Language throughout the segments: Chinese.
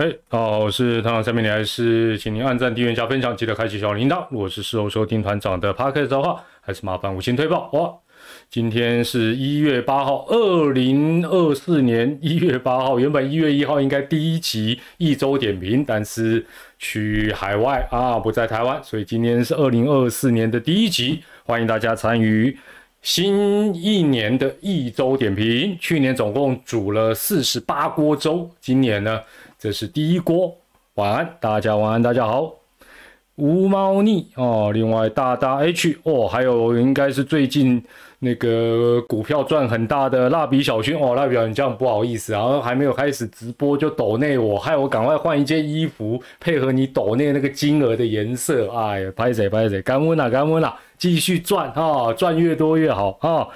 嘿，好，我是团长下面你还是请您按赞、订阅、加分享，记得开启小铃铛。如果是事后收听团长的 p o d c a s 的话，还是麻烦五星推报哇！今天是一月八号，二零二四年一月八号。原本一月一号应该第一集一周点评，但是去海外啊，不在台湾，所以今天是二零二四年的第一集。欢迎大家参与新一年的一周点评。去年总共煮了四十八锅粥，今年呢？这是第一锅，晚安，大家晚安，大家好，无猫腻哦，另外大大 H 哦，还有应该是最近那个股票赚很大的蜡笔小新哦，蜡笔小新这样不好意思，然后还没有开始直播就抖内我，害我赶快换一件衣服配合你抖内那个金额的颜色，哎呀，拍谁拍谁，干温啦干温啦，继续赚啊，赚越多越好啊，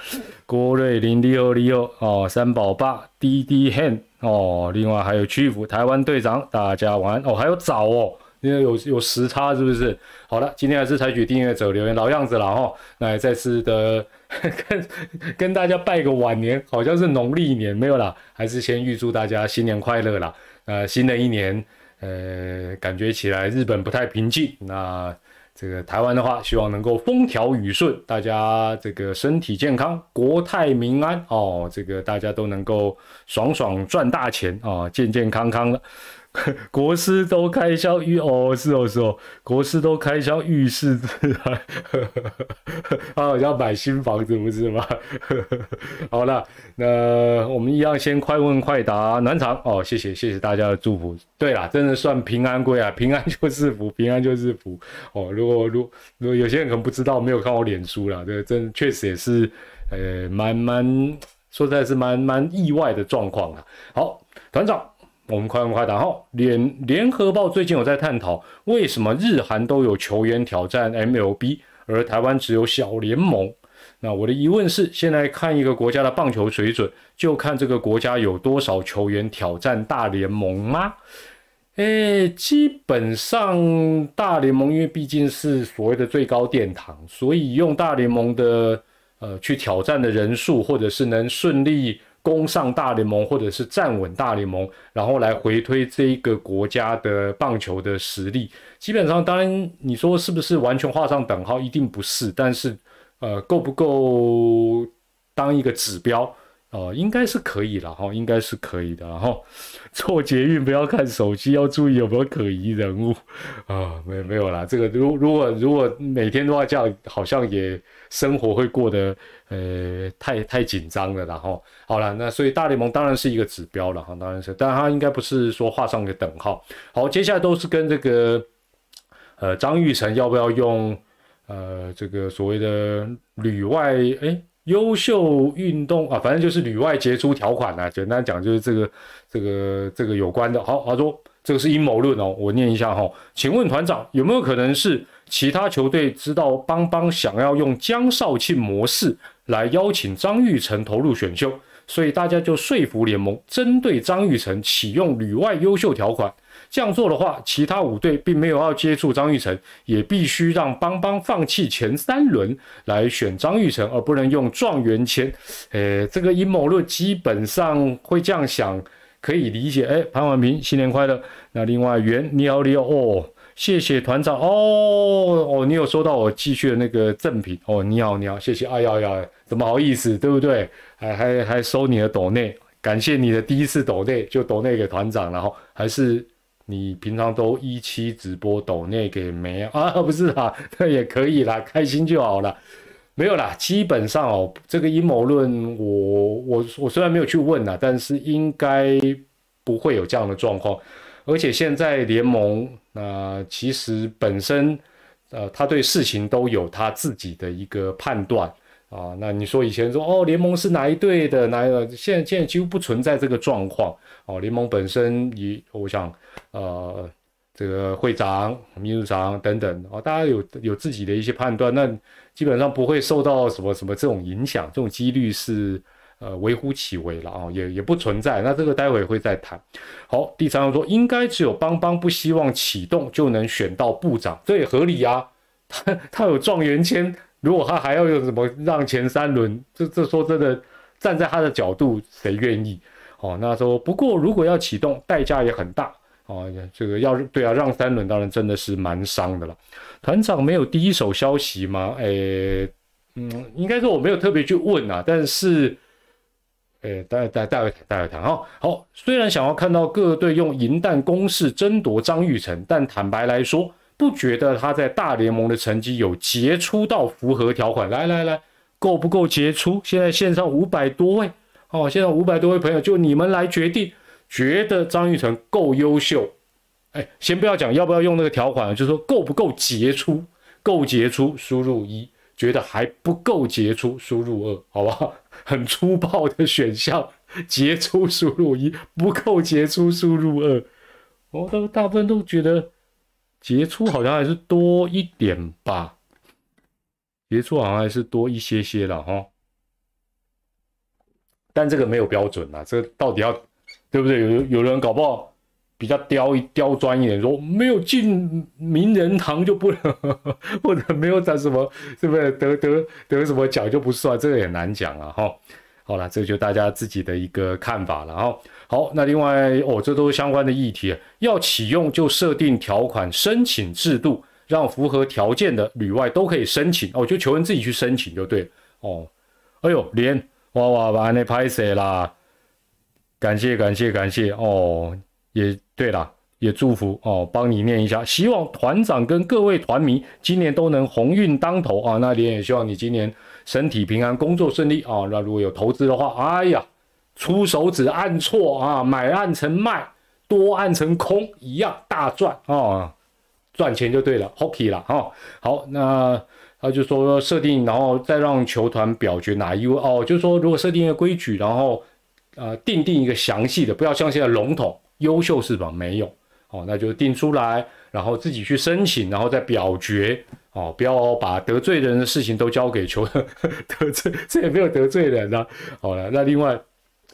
郭瑞林利欧利欧哦，三宝爸滴滴 hand。哦，另外还有屈服台湾队长，大家晚安哦，还有早哦，因为有有时差是不是？好了，今天还是采取订阅者留言老样子了哈，那再次的 跟跟大家拜个晚年，好像是农历年没有啦，还是先预祝大家新年快乐啦。呃，新的一年，呃，感觉起来日本不太平静，那。这个台湾的话，希望能够风调雨顺，大家这个身体健康，国泰民安哦，这个大家都能够爽爽赚大钱啊，健健康康的。国师都开销浴哦，是哦是哦，国师都开销浴室，他好像买新房子不是吗？好了，那我们一样先快问快答暖场哦，谢谢谢谢大家的祝福。对啦，真的算平安归啊，平安 就是福，平安就是福哦。如果如如果有些人可能不知道，没有看我脸书啦，这真确实也是呃蛮蛮说实在是蛮蛮意外的状况啊。好，团长。我们快问快答哈。联联合报最近有在探讨，为什么日韩都有球员挑战 MLB，而台湾只有小联盟？那我的疑问是，现在看一个国家的棒球水准，就看这个国家有多少球员挑战大联盟吗？诶，基本上大联盟因为毕竟是所谓的最高殿堂，所以用大联盟的呃去挑战的人数，或者是能顺利。攻上大联盟，或者是站稳大联盟，然后来回推这一个国家的棒球的实力，基本上，当然你说是不是完全画上等号，一定不是，但是，呃，够不够当一个指标？哦，应该是可以了哈，应该是可以的哈。坐捷运不要看手机，要注意有没有可疑人物啊。没没有啦，这个如如果如果每天都要这样，好像也生活会过得呃太太紧张了。然后好了，那所以大联盟当然是一个指标了哈，当然是，但它应该不是说画上个等号。好，接下来都是跟这个呃张玉成要不要用呃这个所谓的旅外哎。优秀运动啊，反正就是旅外杰出条款啊，简单讲就是这个、这个、这个有关的。好，他说这个是阴谋论哦，我念一下哈。请问团长有没有可能是其他球队知道邦邦想要用江少庆模式来邀请张玉成投入选秀，所以大家就说服联盟针对张玉成启用旅外优秀条款？这样做的话，其他五队并没有要接触张玉成，也必须让邦邦放弃前三轮来选张玉成，而不能用状元签。诶，这个阴谋论基本上会这样想，可以理解。诶，潘婉平，新年快乐。那另外，袁你好，你好哦，谢谢团长哦哦，你有收到我寄去的那个赠品哦，你好你好，谢谢。哎呀呀，怎么好意思，对不对？还还还收你的斗内，感谢你的第一次斗内就斗内给团长，然后还是。你平常都一期直播抖内给没 啊？不是啦，那也可以啦，开心就好了。没有啦，基本上哦，这个阴谋论，我我我虽然没有去问啦，但是应该不会有这样的状况。而且现在联盟那其实本身呃，他对事情都有他自己的一个判断。啊，那你说以前说哦，联盟是哪一队的？哪一个？现在现在几乎不存在这个状况。哦，联盟本身也，我想，呃，这个会长、秘书长等等，哦，大家有有自己的一些判断，那基本上不会受到什么什么这种影响，这种几率是呃微乎其微了啊，也也不存在。那这个待会会再谈。好，第三个说，应该只有邦邦不希望启动就能选到部长，这也合理啊。他他有状元签。如果他还要用什么让前三轮，这这说真的，站在他的角度，谁愿意？哦，那说不过如果要启动，代价也很大。哦，这个要对啊，让三轮当然真的是蛮伤的了。团长没有第一手消息吗？诶，嗯，应该说我没有特别去问啊，但是，诶，待待待会谈，待会谈哈。好，虽然想要看到各队用银弹攻势争夺张玉成，但坦白来说，不觉得他在大联盟的成绩有杰出到符合条款。来来来，够不够杰出？现在线上五百多位，哦，现在五百多位朋友，就你们来决定。觉得张玉成够优秀，哎，先不要讲要不要用那个条款，就是说够不够杰出，够杰出，输入一；觉得还不够杰出，输入二，好不好？很粗暴的选项，杰出输入一，不够杰出输入二。我都大部分都觉得杰出好像还是多一点吧，杰出好像还是多一些些了哈。但这个没有标准啊，这个到底要？对不对？有有人搞不好比较刁一刁钻一点，说没有进名人堂就不能，或者没有得什么，是不是得得得什么奖就不算？这个也难讲啊，哈。好了，这就大家自己的一个看法了，哈。好，那另外哦，这都是相关的议题，要启用就设定条款申请制度，让符合条件的旅外都可以申请哦，就求人自己去申请就对哦。哎呦，连哇哇把那拍谁啦？感谢感谢感谢哦，也对了，也祝福哦，帮你念一下，希望团长跟各位团迷今年都能鸿运当头啊！那连也希望你今年身体平安，工作顺利啊！那如果有投资的话，哎呀，出手指按错啊，买按成卖，多按成空一样大赚啊，赚钱就对了，Hockey 了哈。好，那他就说设定，然后再让球团表决哪一位哦，就是说如果设定一个规矩，然后。呃，定定一个详细的，不要像现在笼统，优秀是吧？没有，哦，那就定出来，然后自己去申请，然后再表决，哦，不要把得罪人的事情都交给球得罪，这也没有得罪人啊。好了，那另外，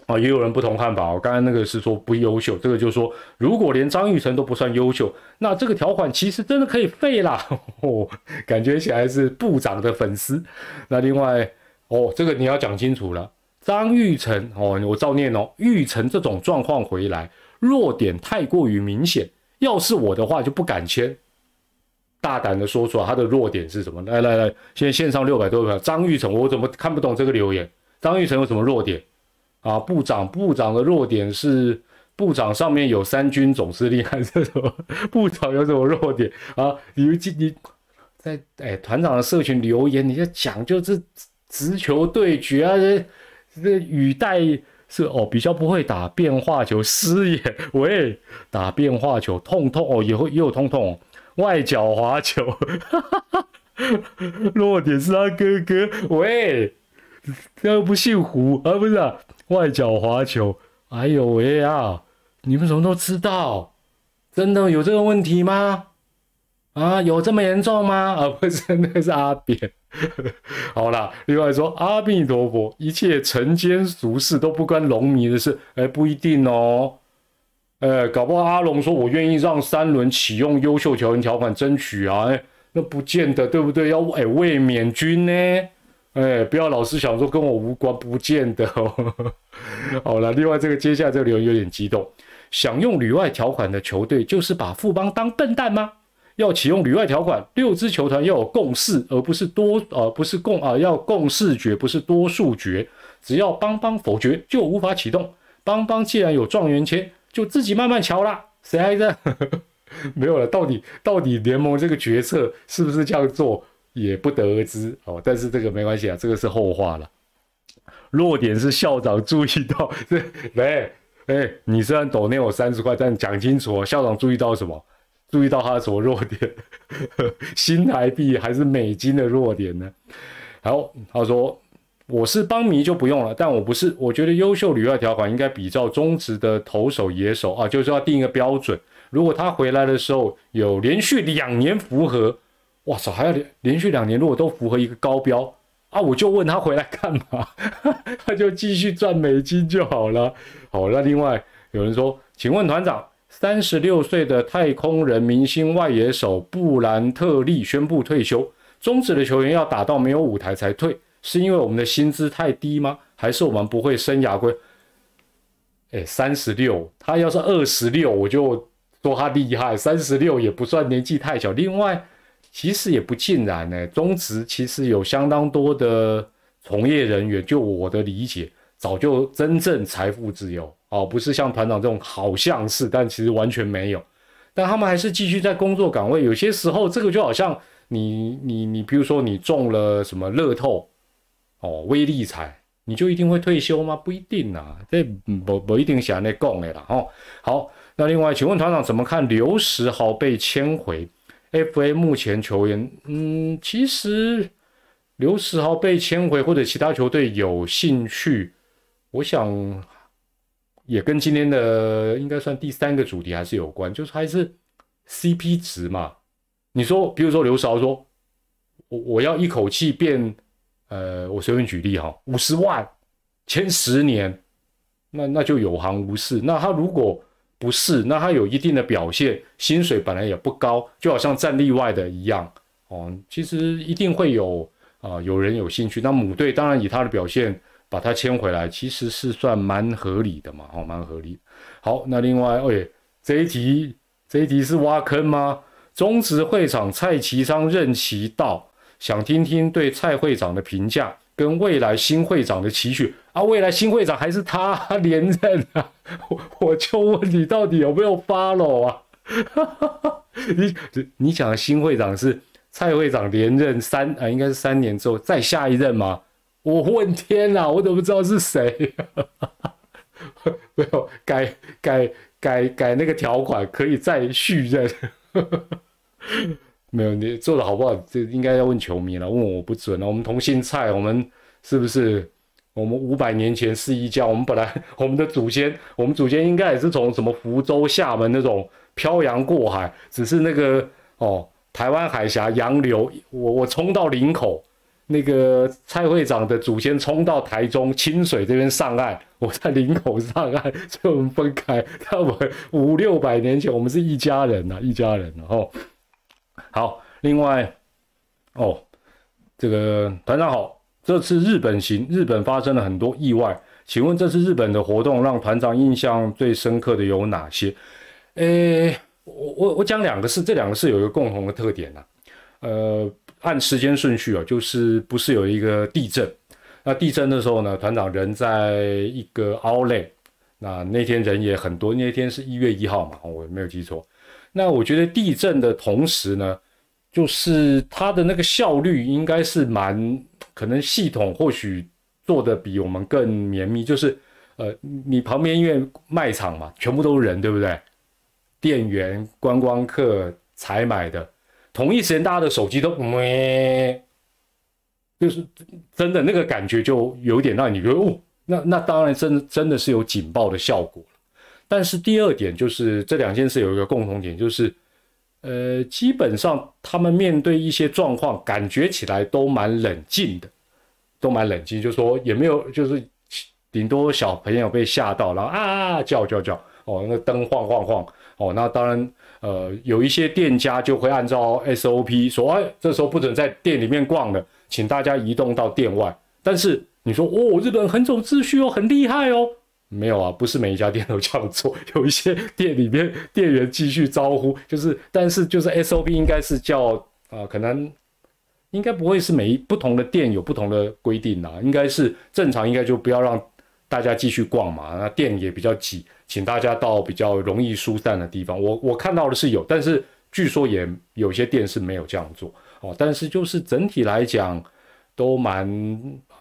哦，也有人不同看法。我刚刚那个是说不优秀，这个就是说，如果连张玉成都不算优秀，那这个条款其实真的可以废啦。哦，感觉起来是部长的粉丝。那另外，哦，这个你要讲清楚了。张玉成哦，我照念哦。玉成这种状况回来，弱点太过于明显。要是我的话，就不敢签。大胆的说出来，他的弱点是什么？来来来，现在线上六百多个张玉成，我怎么看不懂这个留言？张玉成有什么弱点啊？部长，部长的弱点是部长上面有三军总司令还是什么？部长有什么弱点啊？你你在哎团长的社群留言，你在讲就是直球对决啊？这这语带是哦，比较不会打变化球，师爷喂，打变化球痛痛哦，也会也有痛痛，外脚滑球，弱点是他哥哥喂，他又不姓胡啊，不是啊，外脚滑球，哎呦喂啊，你们怎么都知道？真的有这个问题吗？啊，有这么严重吗？啊，不是，那是阿扁。好啦，另外说阿弥陀佛，一切尘间俗事都不关龙迷的事，哎，不一定哦。哎，搞不好阿龙说，我愿意让三轮启用优秀球员条款争取啊，哎，那不见得，对不对？要哎卫冕军呢？哎，不要老是想说跟我无关，不见得哦。好了，另外这个接下来这个留言有点激动，想用旅外条款的球队，就是把富邦当笨蛋吗？要启用旅外条款，六支球团要有共识，而不是多，呃，不是共啊，要共识决，不是多数决。只要邦邦否决，就无法启动。邦邦既然有状元签，就自己慢慢瞧啦。谁还在？没有了。到底到底联盟这个决策是不是这样做，也不得而知哦。但是这个没关系啊，这个是后话了。弱点是校长注意到，这 没，哎，你虽然抖内我三十块，但讲清楚哦，校长注意到什么？注意到他的什么弱点？新台币还是美金的弱点呢？然后，他说我是邦迷就不用了，但我不是，我觉得优秀旅外条款应该比照中职的投手野手啊，就是要定一个标准。如果他回来的时候有连续两年符合，哇操，还要连连续两年如果都符合一个高标啊，我就问他回来干嘛？他就继续赚美金就好了。好，那另外有人说，请问团长。三十六岁的太空人明星外野手布兰特利宣布退休。中职的球员要打到没有舞台才退，是因为我们的薪资太低吗？还是我们不会生涯规？哎，三十六，他要是二十六，我就说他厉害，三十六也不算年纪太小。另外，其实也不尽然呢，中职其实有相当多的从业人员，就我的理解，早就真正财富自由哦，不是像团长这种好像是，但其实完全没有。但他们还是继续在工作岗位。有些时候，这个就好像你你你，比如说你中了什么乐透哦，威力彩，你就一定会退休吗？不一定啊，这不不一定想那讲的啦。哦，好，那另外，请问团长怎么看刘石豪被签回 FA？目前球员，嗯，其实刘石豪被签回或者其他球队有兴趣，我想。也跟今天的应该算第三个主题还是有关，就是还是 CP 值嘛。你说，比如说刘韶说，我我要一口气变，呃，我随便举例哈，五十万签十年，那那就有行无市。那他如果不是，那他有一定的表现，薪水本来也不高，就好像战例外的一样哦。其实一定会有啊，有人有兴趣。那母队当然以他的表现。把他签回来，其实是算蛮合理的嘛，哦，蛮合理。好，那另外，哎，这一题，这一题是挖坑吗？中职会长蔡其昌任期到，想听听对蔡会长的评价，跟未来新会长的期许啊。未来新会长还是他 连任啊？我我就问你，到底有没有 follow 啊？你你讲的新会长是蔡会长连任三啊，应该是三年之后再下一任吗？我问天哪，我怎么知道是谁？没有改改改改那个条款可以再续任？没有你做的好不好？这应该要问球迷了，问我不准了。我们同姓蔡，我们是不是？我们五百年前是一家，我们本来 我们的祖先，我们祖先应该也是从什么福州、厦门那种漂洋过海，只是那个哦，台湾海峡洋流，我我冲到林口。那个蔡会长的祖先冲到台中清水这边上岸，我在林口上岸，所以我们分开。他们五六百年前，我们是一家人呐，一家人。然后，好，另外，哦，这个团长好，这次日本行，日本发生了很多意外，请问这次日本的活动让团长印象最深刻的有哪些？诶，我我我讲两个事，这两个事有一个共同的特点呐，呃。按时间顺序啊，就是不是有一个地震？那地震的时候呢，团长人在一个 Outlet，那那天人也很多。那天是一月一号嘛，我没有记错。那我觉得地震的同时呢，就是它的那个效率应该是蛮可能系统或许做的比我们更绵密。就是呃，你旁边因为卖场嘛，全部都是人，对不对？店员、观光客、采买的。同一时间，大家的手机都咩，就是真的那个感觉，就有点让你觉得哦，那那当然真的真的是有警报的效果但是第二点就是这两件事有一个共同点，就是呃，基本上他们面对一些状况，感觉起来都蛮冷静的，都蛮冷静，就说也没有，就是顶多小朋友被吓到，然后啊叫叫叫，哦，那灯晃晃晃，哦，那当然。呃，有一些店家就会按照 SOP 说，哎，这时候不准在店里面逛了，请大家移动到店外。但是你说，哦，日本很走秩序哦，很厉害哦，没有啊，不是每一家店都这样做，有一些店里面店员继续招呼，就是，但是就是 SOP 应该是叫啊，可能应该不会是每一不同的店有不同的规定啦，应该是正常，应该就不要让大家继续逛嘛，那店也比较挤。请大家到比较容易疏散的地方。我我看到的是有，但是据说也有些店是没有这样做哦。但是就是整体来讲，都蛮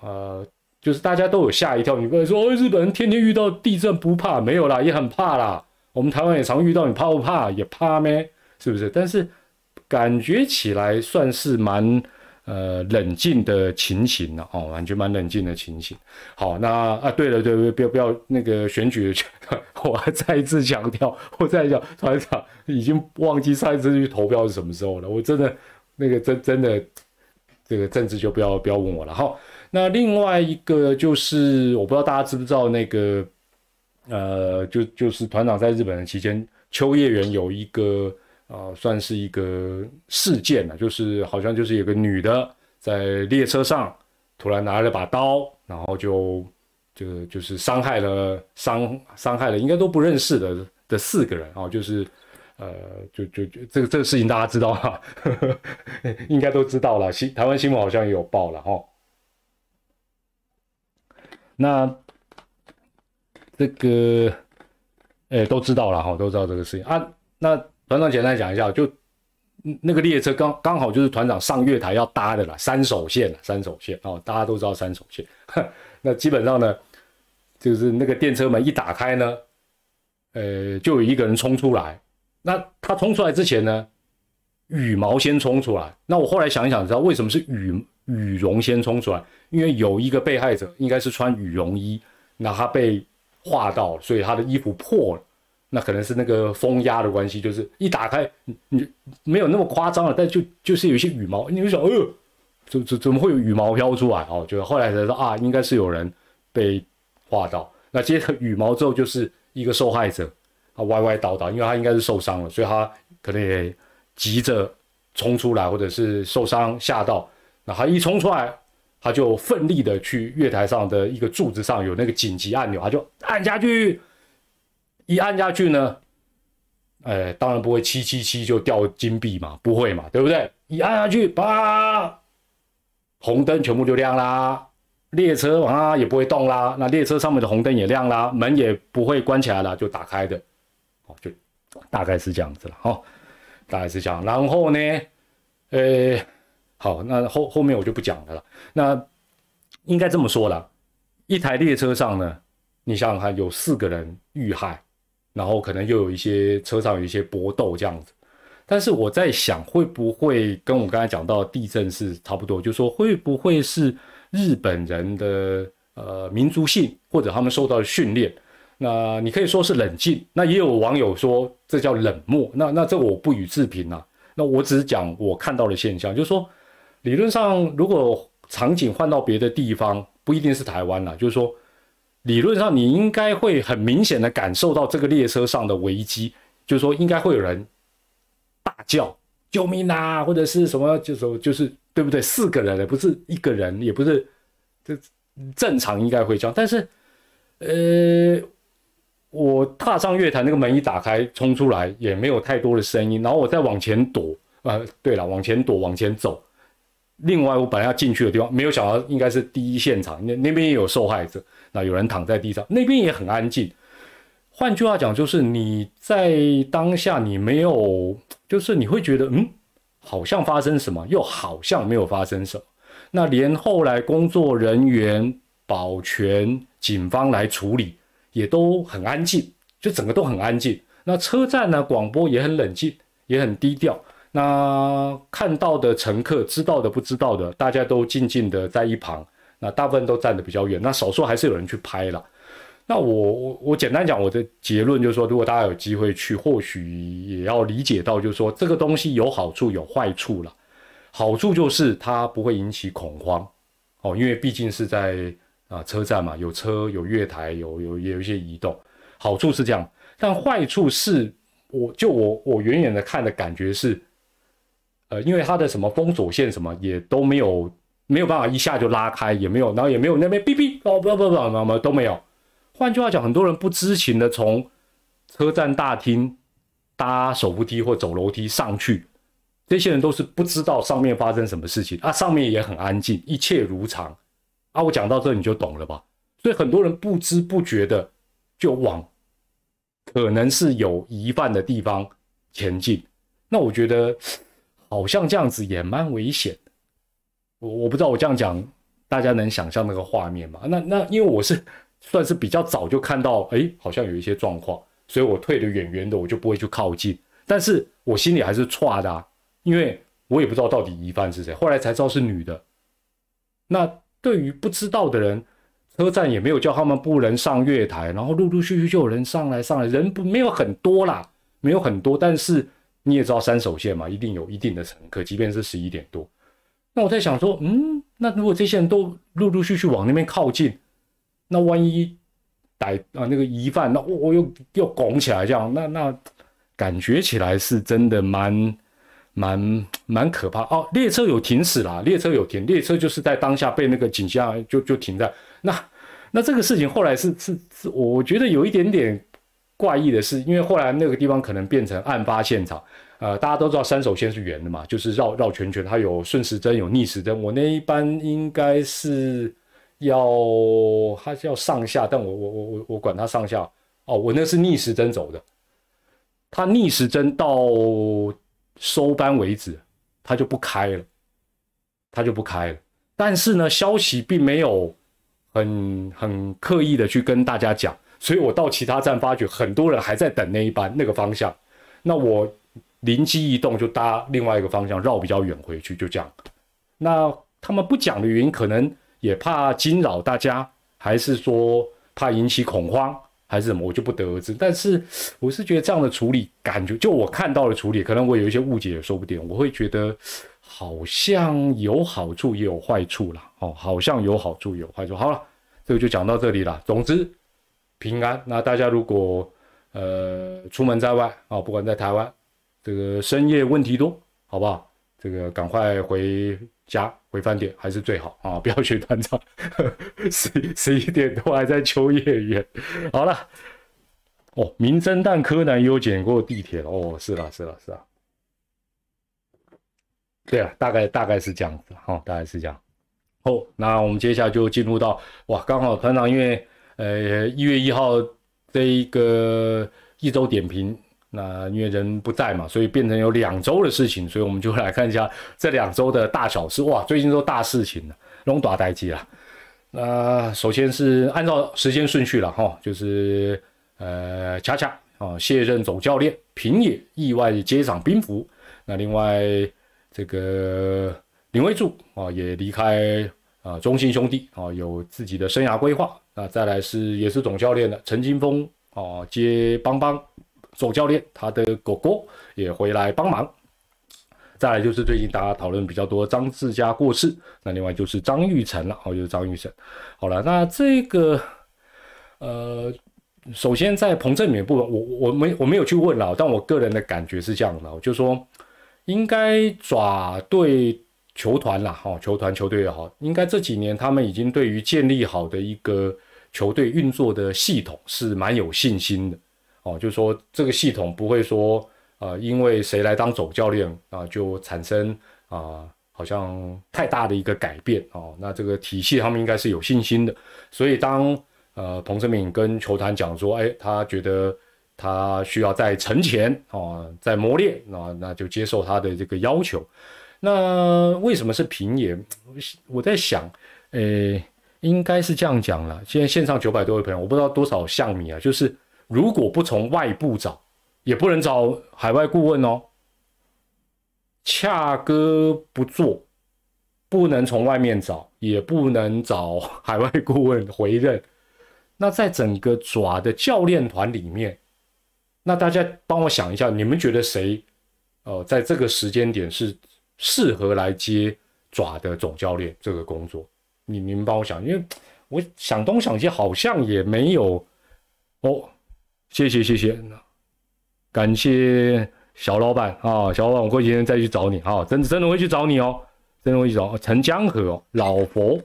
呃，就是大家都有吓一跳。你不能说哦日本人天天遇到地震不怕，没有啦，也很怕啦。我们台湾也常遇到，你怕不怕？也怕咩？是不是？但是感觉起来算是蛮。呃，冷静的情形了？哦，完全蛮冷静的情形。好，那啊，对了，对对，不要不要那个选举，我还再一次强调，我再讲，团长已经忘记上一次去投票是什么时候了。我真的那个真真的这个政治就不要不要问我了。好，那另外一个就是，我不知道大家知不知道那个呃，就就是团长在日本的期间，秋叶原有一个。啊，算是一个事件了，就是好像就是有个女的在列车上突然拿了把刀，然后就就就是伤害了伤伤害了应该都不认识的的四个人啊，就是呃，就就就这个这个事情大家知道哈，应该都知道了。新台湾新闻好像也有报了哈。那这个，哎，都知道了哈，都知道这个事情啊。那团长简单讲一下，就那个列车刚刚好就是团长上月台要搭的啦，三手线，三手线哦，大家都知道三手线。那基本上呢，就是那个电车门一打开呢，呃，就有一个人冲出来。那他冲出来之前呢，羽毛先冲出来。那我后来想一想，知道为什么是羽羽绒先冲出来？因为有一个被害者应该是穿羽绒衣，那他被划到，所以他的衣服破了。那可能是那个风压的关系，就是一打开，你没有那么夸张了，但就就是有一些羽毛，你会想，哎呦，怎怎怎么会有羽毛飘出来？哦，就后来才说啊，应该是有人被划到。那接着羽毛之后就是一个受害者。他歪歪倒倒，因为他应该是受伤了，所以他可能也急着冲出来，或者是受伤吓到。那他一冲出来，他就奋力的去月台上的一个柱子上有那个紧急按钮，他就按下去。一按下去呢，呃，当然不会七七七就掉金币嘛，不会嘛，对不对？一按下去，啪，红灯全部就亮啦，列车啊也不会动啦，那列车上面的红灯也亮啦，门也不会关起来了，就打开的。哦就大概是这样子了哈，大概是这样。然后呢，呃，好，那后后面我就不讲的了。那应该这么说了，一台列车上呢，你想想看，有四个人遇害，然后可能又有一些车上有一些搏斗这样子。但是我在想，会不会跟我刚才讲到地震是差不多？就说会不会是日本人的呃民族性，或者他们受到的训练？那你可以说是冷静，那也有网友说这叫冷漠，那那这我不予置评啊。那我只是讲我看到的现象，就是说，理论上如果场景换到别的地方，不一定是台湾了，就是说，理论上你应该会很明显的感受到这个列车上的危机，就是说应该会有人大叫救命啊，或者是什么，就是就是对不对？四个人，不是一个人，也不是这正常应该会叫，但是呃。我踏上月台，那个门一打开，冲出来也没有太多的声音，然后我再往前躲，呃，对了，往前躲，往前走。另外，我本来要进去的地方，没有想到应该是第一现场，那那边也有受害者，那有人躺在地上，那边也很安静。换句话讲，就是你在当下，你没有，就是你会觉得，嗯，好像发生什么，又好像没有发生什么。那连后来工作人员、保全、警方来处理。也都很安静，就整个都很安静。那车站呢，广播也很冷静，也很低调。那看到的乘客，知道的不知道的，大家都静静的在一旁。那大部分都站得比较远，那少数还是有人去拍了。那我我我简单讲我的结论就是说，如果大家有机会去，或许也要理解到，就是说这个东西有好处有坏处了。好处就是它不会引起恐慌哦，因为毕竟是在。啊，车站嘛，有车有月台，有有也有一些移动，好处是这样，但坏处是，我就我我远远的看的感觉是，呃，因为它的什么封锁线什么也都没有，没有办法一下就拉开，也没有，然后也没有那边哔哔哦不不不什么都没有。换句话讲，很多人不知情的从车站大厅搭手扶梯或走楼梯上去，这些人都是不知道上面发生什么事情啊，上面也很安静，一切如常。啊，我讲到这你就懂了吧？所以很多人不知不觉的就往可能是有疑犯的地方前进。那我觉得好像这样子也蛮危险。我我不知道我这样讲大家能想象那个画面吗？那那因为我是算是比较早就看到，哎，好像有一些状况，所以我退得远远的，我就不会去靠近。但是我心里还是歘的啊，因为我也不知道到底疑犯是谁，后来才知道是女的。那。对于不知道的人，车站也没有叫他们不能上月台，然后陆陆续续就有人上来上来，人不没有很多啦，没有很多，但是你也知道三手线嘛，一定有一定的乘客，即便是十一点多。那我在想说，嗯，那如果这些人都陆陆续续往那边靠近，那万一逮啊那个疑犯，那我我又又拱起来这样，那那感觉起来是真的蛮。蛮蛮可怕哦，列车有停驶啦，列车有停，列车就是在当下被那个景象就就停在那，那这个事情后来是是是，我觉得有一点点怪异的是，因为后来那个地方可能变成案发现场，呃，大家都知道三手线是圆的嘛，就是绕绕圈圈，它有顺时针有逆时针。我那一班应该是要它是要上下，但我我我我我管它上下哦，我那是逆时针走的，它逆时针到收班为止，它就不开了，它就不开了。但是呢，消息并没有很很刻意的去跟大家讲。所以我到其他站发觉很多人还在等那一班那个方向，那我灵机一动就搭另外一个方向绕比较远回去，就这样。那他们不讲的原因，可能也怕惊扰大家，还是说怕引起恐慌，还是什么，我就不得而知。但是我是觉得这样的处理，感觉就我看到的处理，可能我有一些误解说不定。我会觉得好像有好处也有坏处啦。哦，好像有好处也有坏处。好了，这个就讲到这里了。总之。平安。那大家如果呃出门在外啊，不管在台湾，这个深夜问题多，好不好？这个赶快回家回饭店还是最好啊，不要去团长，十十一点多还在秋叶原。好了，哦，名侦探柯南有捡过地铁了哦，是了是了是啊，对啊，大概大概是这样子哈，大概是这样。哦，那我们接下来就进入到哇，刚好团长因为。呃，一月一号这一个一周点评，那因为人不在嘛，所以变成有两周的事情，所以我们就来看一下这两周的大小事。哇，最近都大事情了，龙大待机了。那首先是按照时间顺序了哈，就是呃，恰恰啊卸任总教练，平野意外接掌兵符。那另外这个林威柱啊也离开啊中信兄弟啊，有自己的生涯规划。那再来是也是总教练的陈金峰哦，接邦邦总教练，他的狗狗也回来帮忙。再来就是最近大家讨论比较多张志佳过世，那另外就是张玉成了，哦，就是张玉成。好了，那这个呃，首先在彭正勉部分，我我没我没有去问了，但我个人的感觉是这样的，我就说应该爪对。球团啦，哈，球团球队也好，应该这几年他们已经对于建立好的一个球队运作的系统是蛮有信心的，哦，就是说这个系统不会说，呃，因为谁来当总教练啊，就产生啊，好像太大的一个改变哦。那这个体系他们应该是有信心的，所以当呃彭正敏跟球团讲说，哎，他觉得他需要在沉前啊，在磨练啊，那就接受他的这个要求。那为什么是平野？我在想，诶，应该是这样讲了。现在线上九百多位朋友，我不知道多少像你啊。就是如果不从外部找，也不能找海外顾问哦。恰哥不做，不能从外面找，也不能找海外顾问回任。那在整个爪的教练团里面，那大家帮我想一下，你们觉得谁？呃，在这个时间点是？适合来接爪的总教练这个工作，你你们帮我想，因为我想东想西，好像也没有哦。谢谢谢谢，感谢小老板啊，小老板，我过几天再去找你啊，真真的会去找你哦，真的会去找陈江河老佛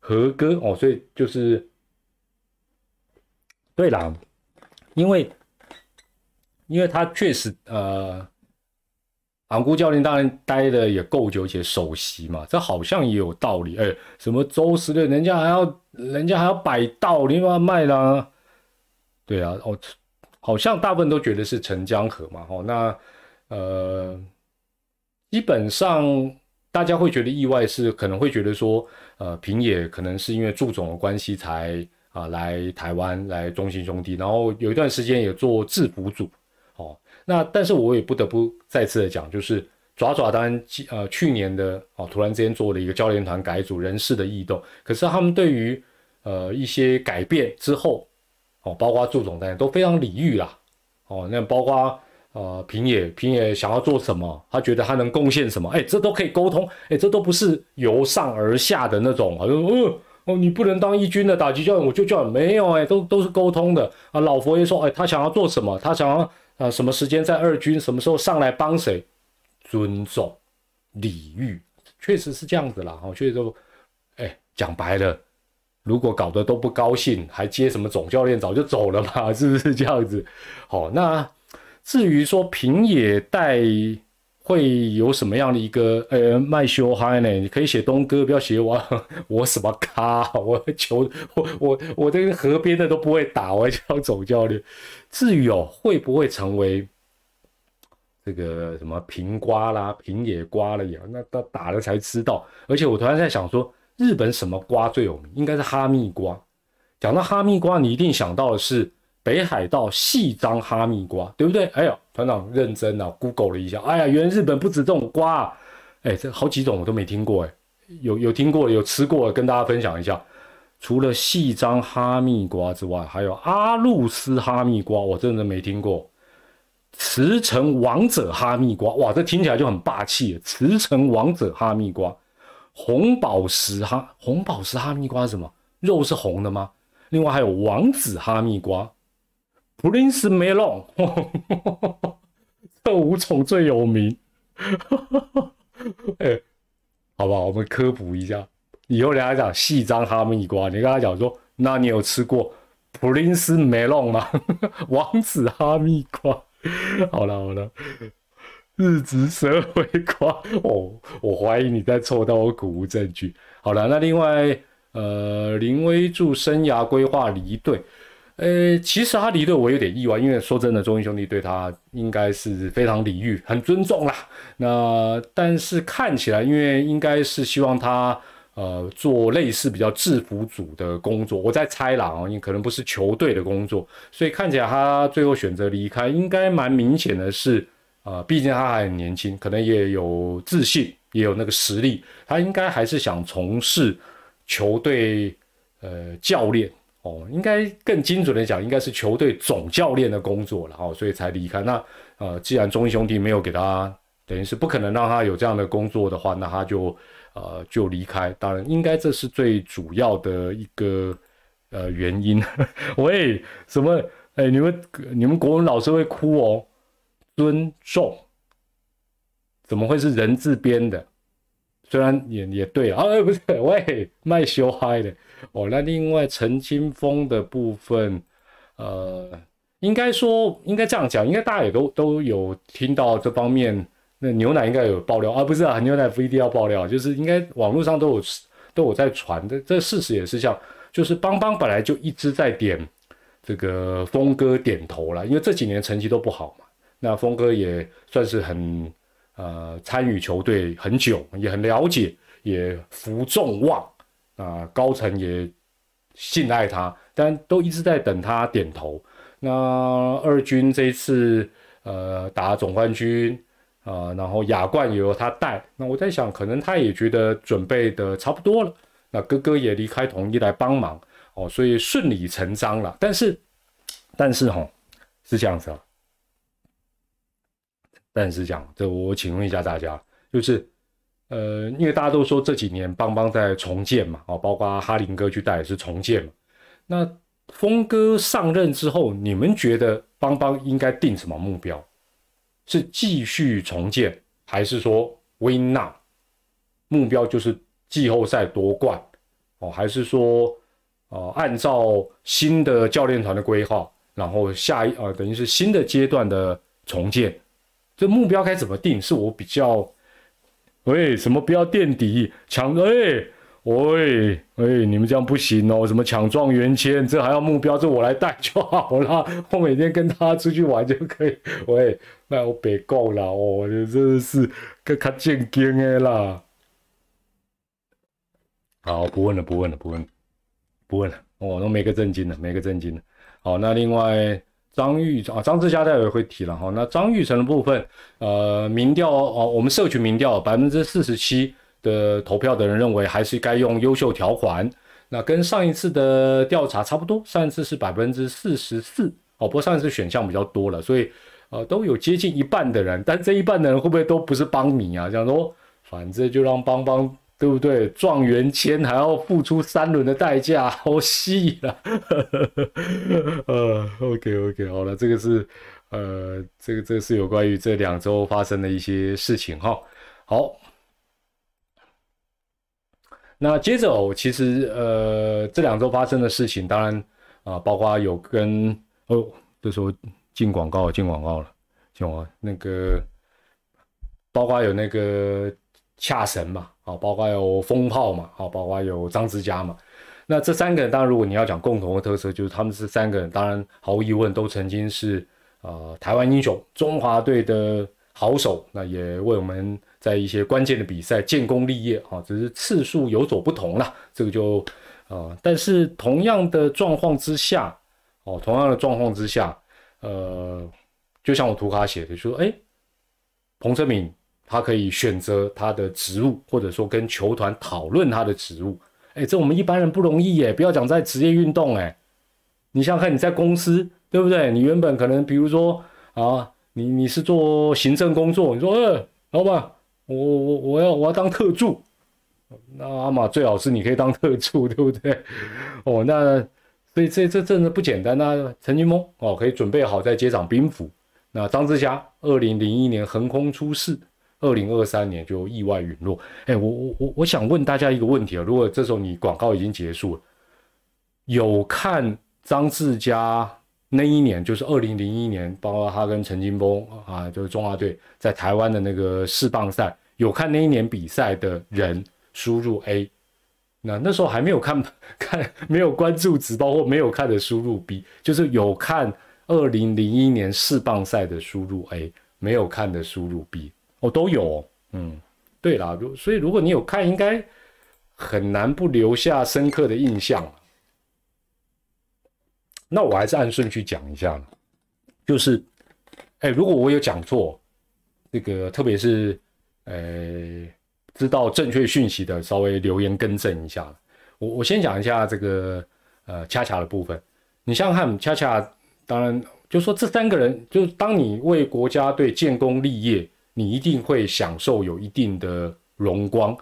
和哥哦，所以就是对啦，因为因为他确实呃。昂姑教练当然待的也够久，且首席嘛，这好像也有道理。哎，什么周十六，人家还要，人家还要摆道，你把卖了？对啊，哦，好像大部分都觉得是陈江河嘛。哦，那呃，基本上大家会觉得意外，是可能会觉得说，呃，平野可能是因为祝总的关系才啊来台湾来中信兄弟，然后有一段时间也做制服组。哦那但是我也不得不再次的讲，就是爪爪当然呃去年的哦突然之间做了一个教练团改组人事的异动，可是他们对于呃一些改变之后哦，包括祝总当然都非常礼遇啦哦，那包括呃平野平野想要做什么，他觉得他能贡献什么，哎这都可以沟通，哎这都不是由上而下的那种，好像哦哦你不能当一军的打击教练我就叫没有哎都都是沟通的啊老佛爷说哎他想要做什么，他想要。啊，什么时间在二军？什么时候上来帮谁？尊重、礼遇，确实是这样子啦。哦，确实都，哎，讲白了，如果搞得都不高兴，还接什么总教练早就走了嘛，是不是这样子？好，那至于说平野带会有什么样的一个呃卖修嗨呢？你可以写东哥，不要写我，我什么咖？我球我我我这个河边的都不会打，我叫总教练。至于哦，会不会成为这个什么平瓜啦、平野瓜了呀？那到打了才知道。而且我突然在想说。日本什么瓜最有名？应该是哈密瓜。讲到哈密瓜，你一定想到的是北海道细张哈密瓜，对不对？哎呦，团长认真啊，Google 了一下，哎呀，原来日本不止这种瓜，啊哎，这好几种我都没听过，哎，有有听过有吃过，跟大家分享一下。除了细张哈密瓜之外，还有阿露斯哈密瓜，我真的没听过。慈城王者哈密瓜，哇，这听起来就很霸气。慈城王者哈密瓜。红宝石哈红宝石哈密瓜是什么？肉是红的吗？另外还有王子哈密瓜，Prince Melon，这五种最有名。哎，好吧，我们科普一下，以后人家讲细张哈密瓜，你跟他讲说，那你有吃过 Prince Melon 吗？王子哈密瓜。好了好了。日值蛇回瓜哦，我怀疑你在凑到我苦无证据。好了，那另外，呃，林威助生涯规划离队，呃，其实他离队我有点意外，因为说真的，中英兄弟对他应该是非常礼遇、很尊重啦。那但是看起来，因为应该是希望他呃做类似比较制服组的工作，我在猜啦哦，因可能不是球队的工作，所以看起来他最后选择离开，应该蛮明显的是。啊，毕竟他还很年轻，可能也有自信，也有那个实力，他应该还是想从事球队呃教练哦，应该更精准的讲，应该是球队总教练的工作了哦，所以才离开。那呃，既然中英兄弟没有给他，等于是不可能让他有这样的工作的话，那他就呃就离开。当然，应该这是最主要的一个呃原因。喂，什么？哎，你们你们国文老师会哭哦。尊重，怎么会是人字边的？虽然也也对啊，哎，不是，喂，卖修嗨的哦。那另外陈清风的部分，呃，应该说应该这样讲，应该大家也都都有听到这方面。那牛奶应该有爆料啊，不是啊，牛奶不一定要爆料，就是应该网络上都有都有在传的。这事实也是像，就是邦邦本来就一直在点这个峰哥点头了，因为这几年成绩都不好。那峰哥也算是很呃参与球队很久，也很了解，也服众望啊，高层也信赖他，但都一直在等他点头。那二军这一次呃打总冠军啊，然后亚冠也由他带，那我在想，可能他也觉得准备的差不多了。那哥哥也离开统一来帮忙哦，所以顺理成章了。但是但是哈是这样子啊。但是讲这，我请问一下大家，就是，呃，因为大家都说这几年邦邦在重建嘛，哦，包括哈林哥去带也是重建嘛。那峰哥上任之后，你们觉得邦邦应该定什么目标？是继续重建，还是说 win now？目标就是季后赛夺冠，哦，还是说，呃，按照新的教练团的规划，然后下一呃，等于是新的阶段的重建？这目标该怎么定？是我比较，喂，什么不要垫底抢？哎，喂，喂，你们这样不行哦！什么抢状元签？这还要目标？这我来带就好了，我每天跟他出去玩就可以。喂，那我别够了哦，你真的是更加正经的啦。好，不问了，不问了，不问，不问了。哦，都没个正经的，没个正经的。好，那另外。张玉啊，张志佳待会会提了哈。那张玉成的部分，呃，民调哦，我们社群民调百分之四十七的投票的人认为还是该用优秀条款。那跟上一次的调查差不多，上一次是百分之四十四哦，不过上一次选项比较多了，所以呃都有接近一半的人，但这一半的人会不会都不是帮民啊？这样说反正就让帮帮。对不对？状元签还要付出三轮的代价，好细了。呃，OK OK，好了，这个是呃，这个这个是有关于这两周发生的一些事情哈。好，那接着，其实呃，这两周发生的事情，当然啊，包括有跟哦，这时候进广告，进广告了，进广告那个，包括有那个恰神嘛，啊，包括有风炮嘛，啊，包括有张之佳嘛。那这三个人，当然如果你要讲共同的特色，就是他们是三个人，当然毫无疑问都曾经是啊台湾英雄，中华队的好手，那也为我们。在一些关键的比赛建功立业啊，只是次数有所不同啦。这个就啊，但是同样的状况之下，哦，同样的状况之下，呃，就像我图卡写的，说，哎，彭哲敏他可以选择他的职务，或者说跟球团讨论他的职务，哎，这我们一般人不容易耶。不要讲在职业运动，哎，你想想看，你在公司对不对？你原本可能比如说啊，你你是做行政工作，你说，呃，老板。我我我要我要当特助，那阿玛最好是你可以当特助，对不对？哦，那所以这这真的不简单。那陈金峰哦，可以准备好在接掌兵符。那张志霞，二零零一年横空出世，二零二三年就意外陨落。哎，我我我我想问大家一个问题啊，如果这时候你广告已经结束了，有看张志佳？那一年就是二零零一年，包括他跟陈金峰啊，就是中华队在台湾的那个世棒赛，有看那一年比赛的人输入 A，那那时候还没有看 看，没有关注只包括没有看的输入 B，就是有看二零零一年世棒赛的输入 A，没有看的输入 B，哦都有，嗯，对啦，如所以如果你有看，应该很难不留下深刻的印象。那我还是按顺序讲一下就是，哎，如果我有讲错，这个特别是，呃，知道正确讯息的，稍微留言更正一下我我先讲一下这个，呃，恰恰的部分。你想想看，恰恰，当然就说这三个人，就是当你为国家队建功立业，你一定会享受有一定的荣光。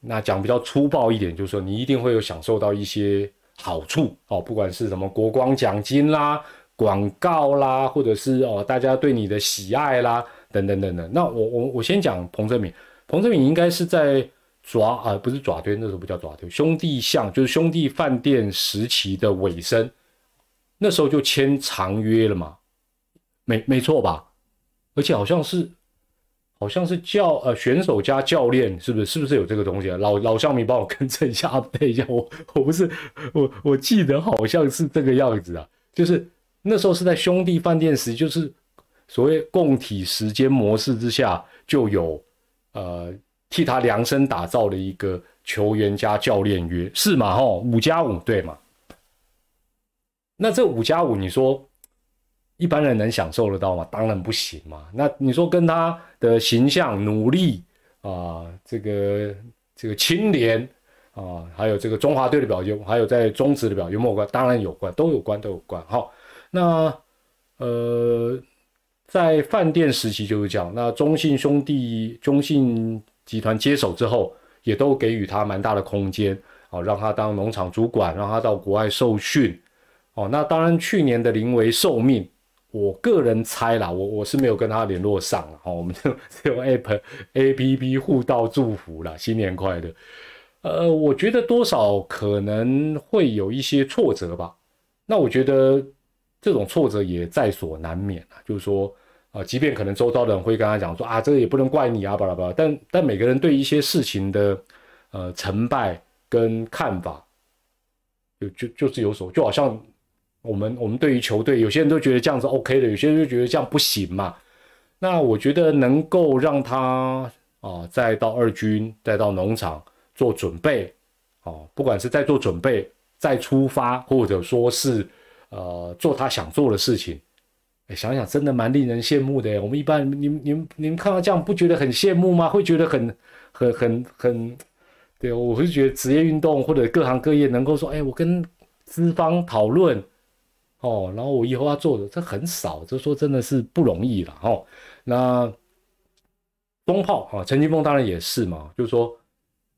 那讲比较粗暴一点，就是说你一定会有享受到一些。好处哦，不管是什么国光奖金啦、广告啦，或者是哦大家对你的喜爱啦，等等等等。那我我我先讲彭正敏，彭正敏应该是在爪啊，不是爪堆，那时候不叫爪堆，兄弟巷就是兄弟饭店时期的尾声，那时候就签长约了嘛，没没错吧？而且好像是。好像是教呃选手加教练是不是是不是有这个东西啊？老老乡民帮我更正一下，update 一下我我不是我我记得好像是这个样子啊，就是那时候是在兄弟饭店时，就是所谓共体时间模式之下，就有呃替他量身打造的一个球员加教练约是嘛？吼五加五对嘛？那这五加五你说？一般人能享受得到吗？当然不行嘛。那你说跟他的形象、努力啊，这个这个清廉啊，还有这个中华队的表现，还有在中职的表现有没有关？当然有关，都有关，都有关。好，那呃，在饭店时期就是这样。那中信兄弟、中信集团接手之后，也都给予他蛮大的空间，哦，让他当农场主管，让他到国外受训。哦，那当然去年的临危受命。我个人猜啦，我我是没有跟他联络上了，哈，我们就用 app A P P 互道祝福啦，新年快乐。呃，我觉得多少可能会有一些挫折吧。那我觉得这种挫折也在所难免啊，就是说，啊，即便可能周遭的人会跟他讲说啊，这个也不能怪你啊，巴拉巴拉，但但每个人对一些事情的呃成败跟看法，就就就是有所，就好像。我们我们对于球队，有些人都觉得这样子 OK 的，有些人就觉得这样不行嘛。那我觉得能够让他啊，再到二军，再到农场做准备，哦，不管是在做准备，再出发，或者说是呃做他想做的事情，哎，想想真的蛮令人羡慕的。我们一般，你们你们你们看到这样，不觉得很羡慕吗？会觉得很很很很，对我会觉得职业运动或者各行各业能够说，哎，我跟资方讨论。哦，然后我以后要做的，这很少，就说真的是不容易了哦。那东炮啊，陈金峰当然也是嘛，就是说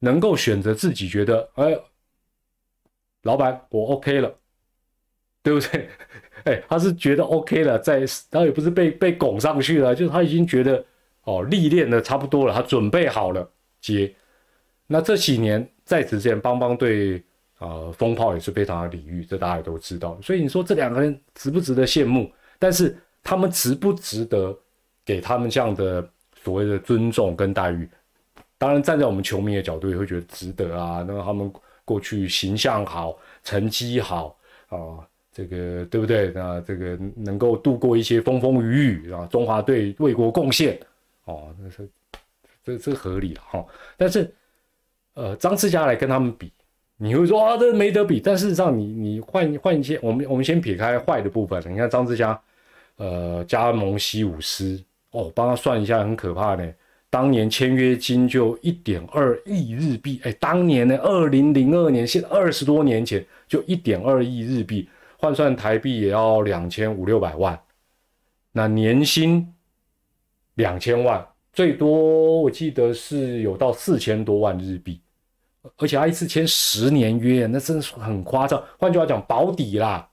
能够选择自己觉得，哎，老板我 OK 了，对不对？哎，他是觉得 OK 了，在他也不是被被拱上去了，就是他已经觉得哦，历练的差不多了，他准备好了接。那这几年在此之前，邦邦对啊风炮也是非常的礼遇，这大家也都知道。所以你说这两个人值不值得羡慕？但是他们值不值得给他们这样的所谓的尊重跟待遇？当然，站在我们球迷的角度，也会觉得值得啊。那他们过去形象好，成绩好啊，这个对不对？那这个能够度过一些风风雨雨啊，中华队为国贡献哦，那是这这合理了哈。但是，呃，张志佳来跟他们比，你会说啊，这没得比。但事实上，你你换换一些，我们我们先撇开坏的部分，你看张志佳，呃，加盟西武师哦，帮他算一下，很可怕呢。当年签约金就一点二亿日币，哎，当年呢，二零零二年，现二十多年前就一点二亿日币，换算台币也要两千五六百万，那年薪两千万，最多我记得是有到四千多万日币，而且他一次签十年约，那真是很夸张。换句话讲，保底啦，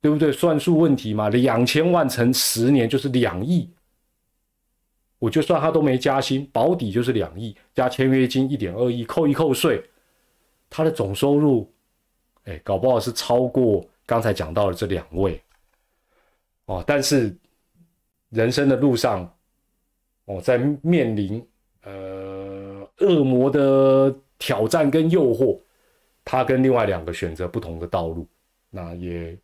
对不对？算数问题嘛，两千万乘十年就是两亿。我就算他都没加薪，保底就是两亿，加签约金一点二亿，扣一扣税，他的总收入，哎，搞不好是超过刚才讲到的这两位，哦，但是人生的路上，哦，在面临呃恶魔的挑战跟诱惑，他跟另外两个选择不同的道路，那也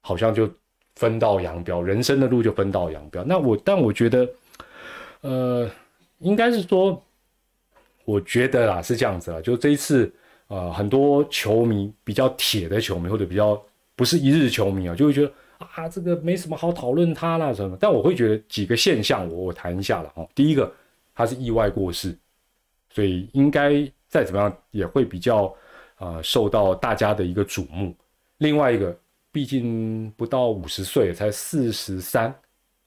好像就分道扬镳，人生的路就分道扬镳。那我，但我觉得。呃，应该是说，我觉得啦是这样子啊，就这一次，呃，很多球迷比较铁的球迷，或者比较不是一日球迷啊，就会觉得啊，这个没什么好讨论他啦什么。但我会觉得几个现象，我我谈一下了哈。第一个，他是意外过世，所以应该再怎么样也会比较呃受到大家的一个瞩目。另外一个，毕竟不到五十岁，才四十三，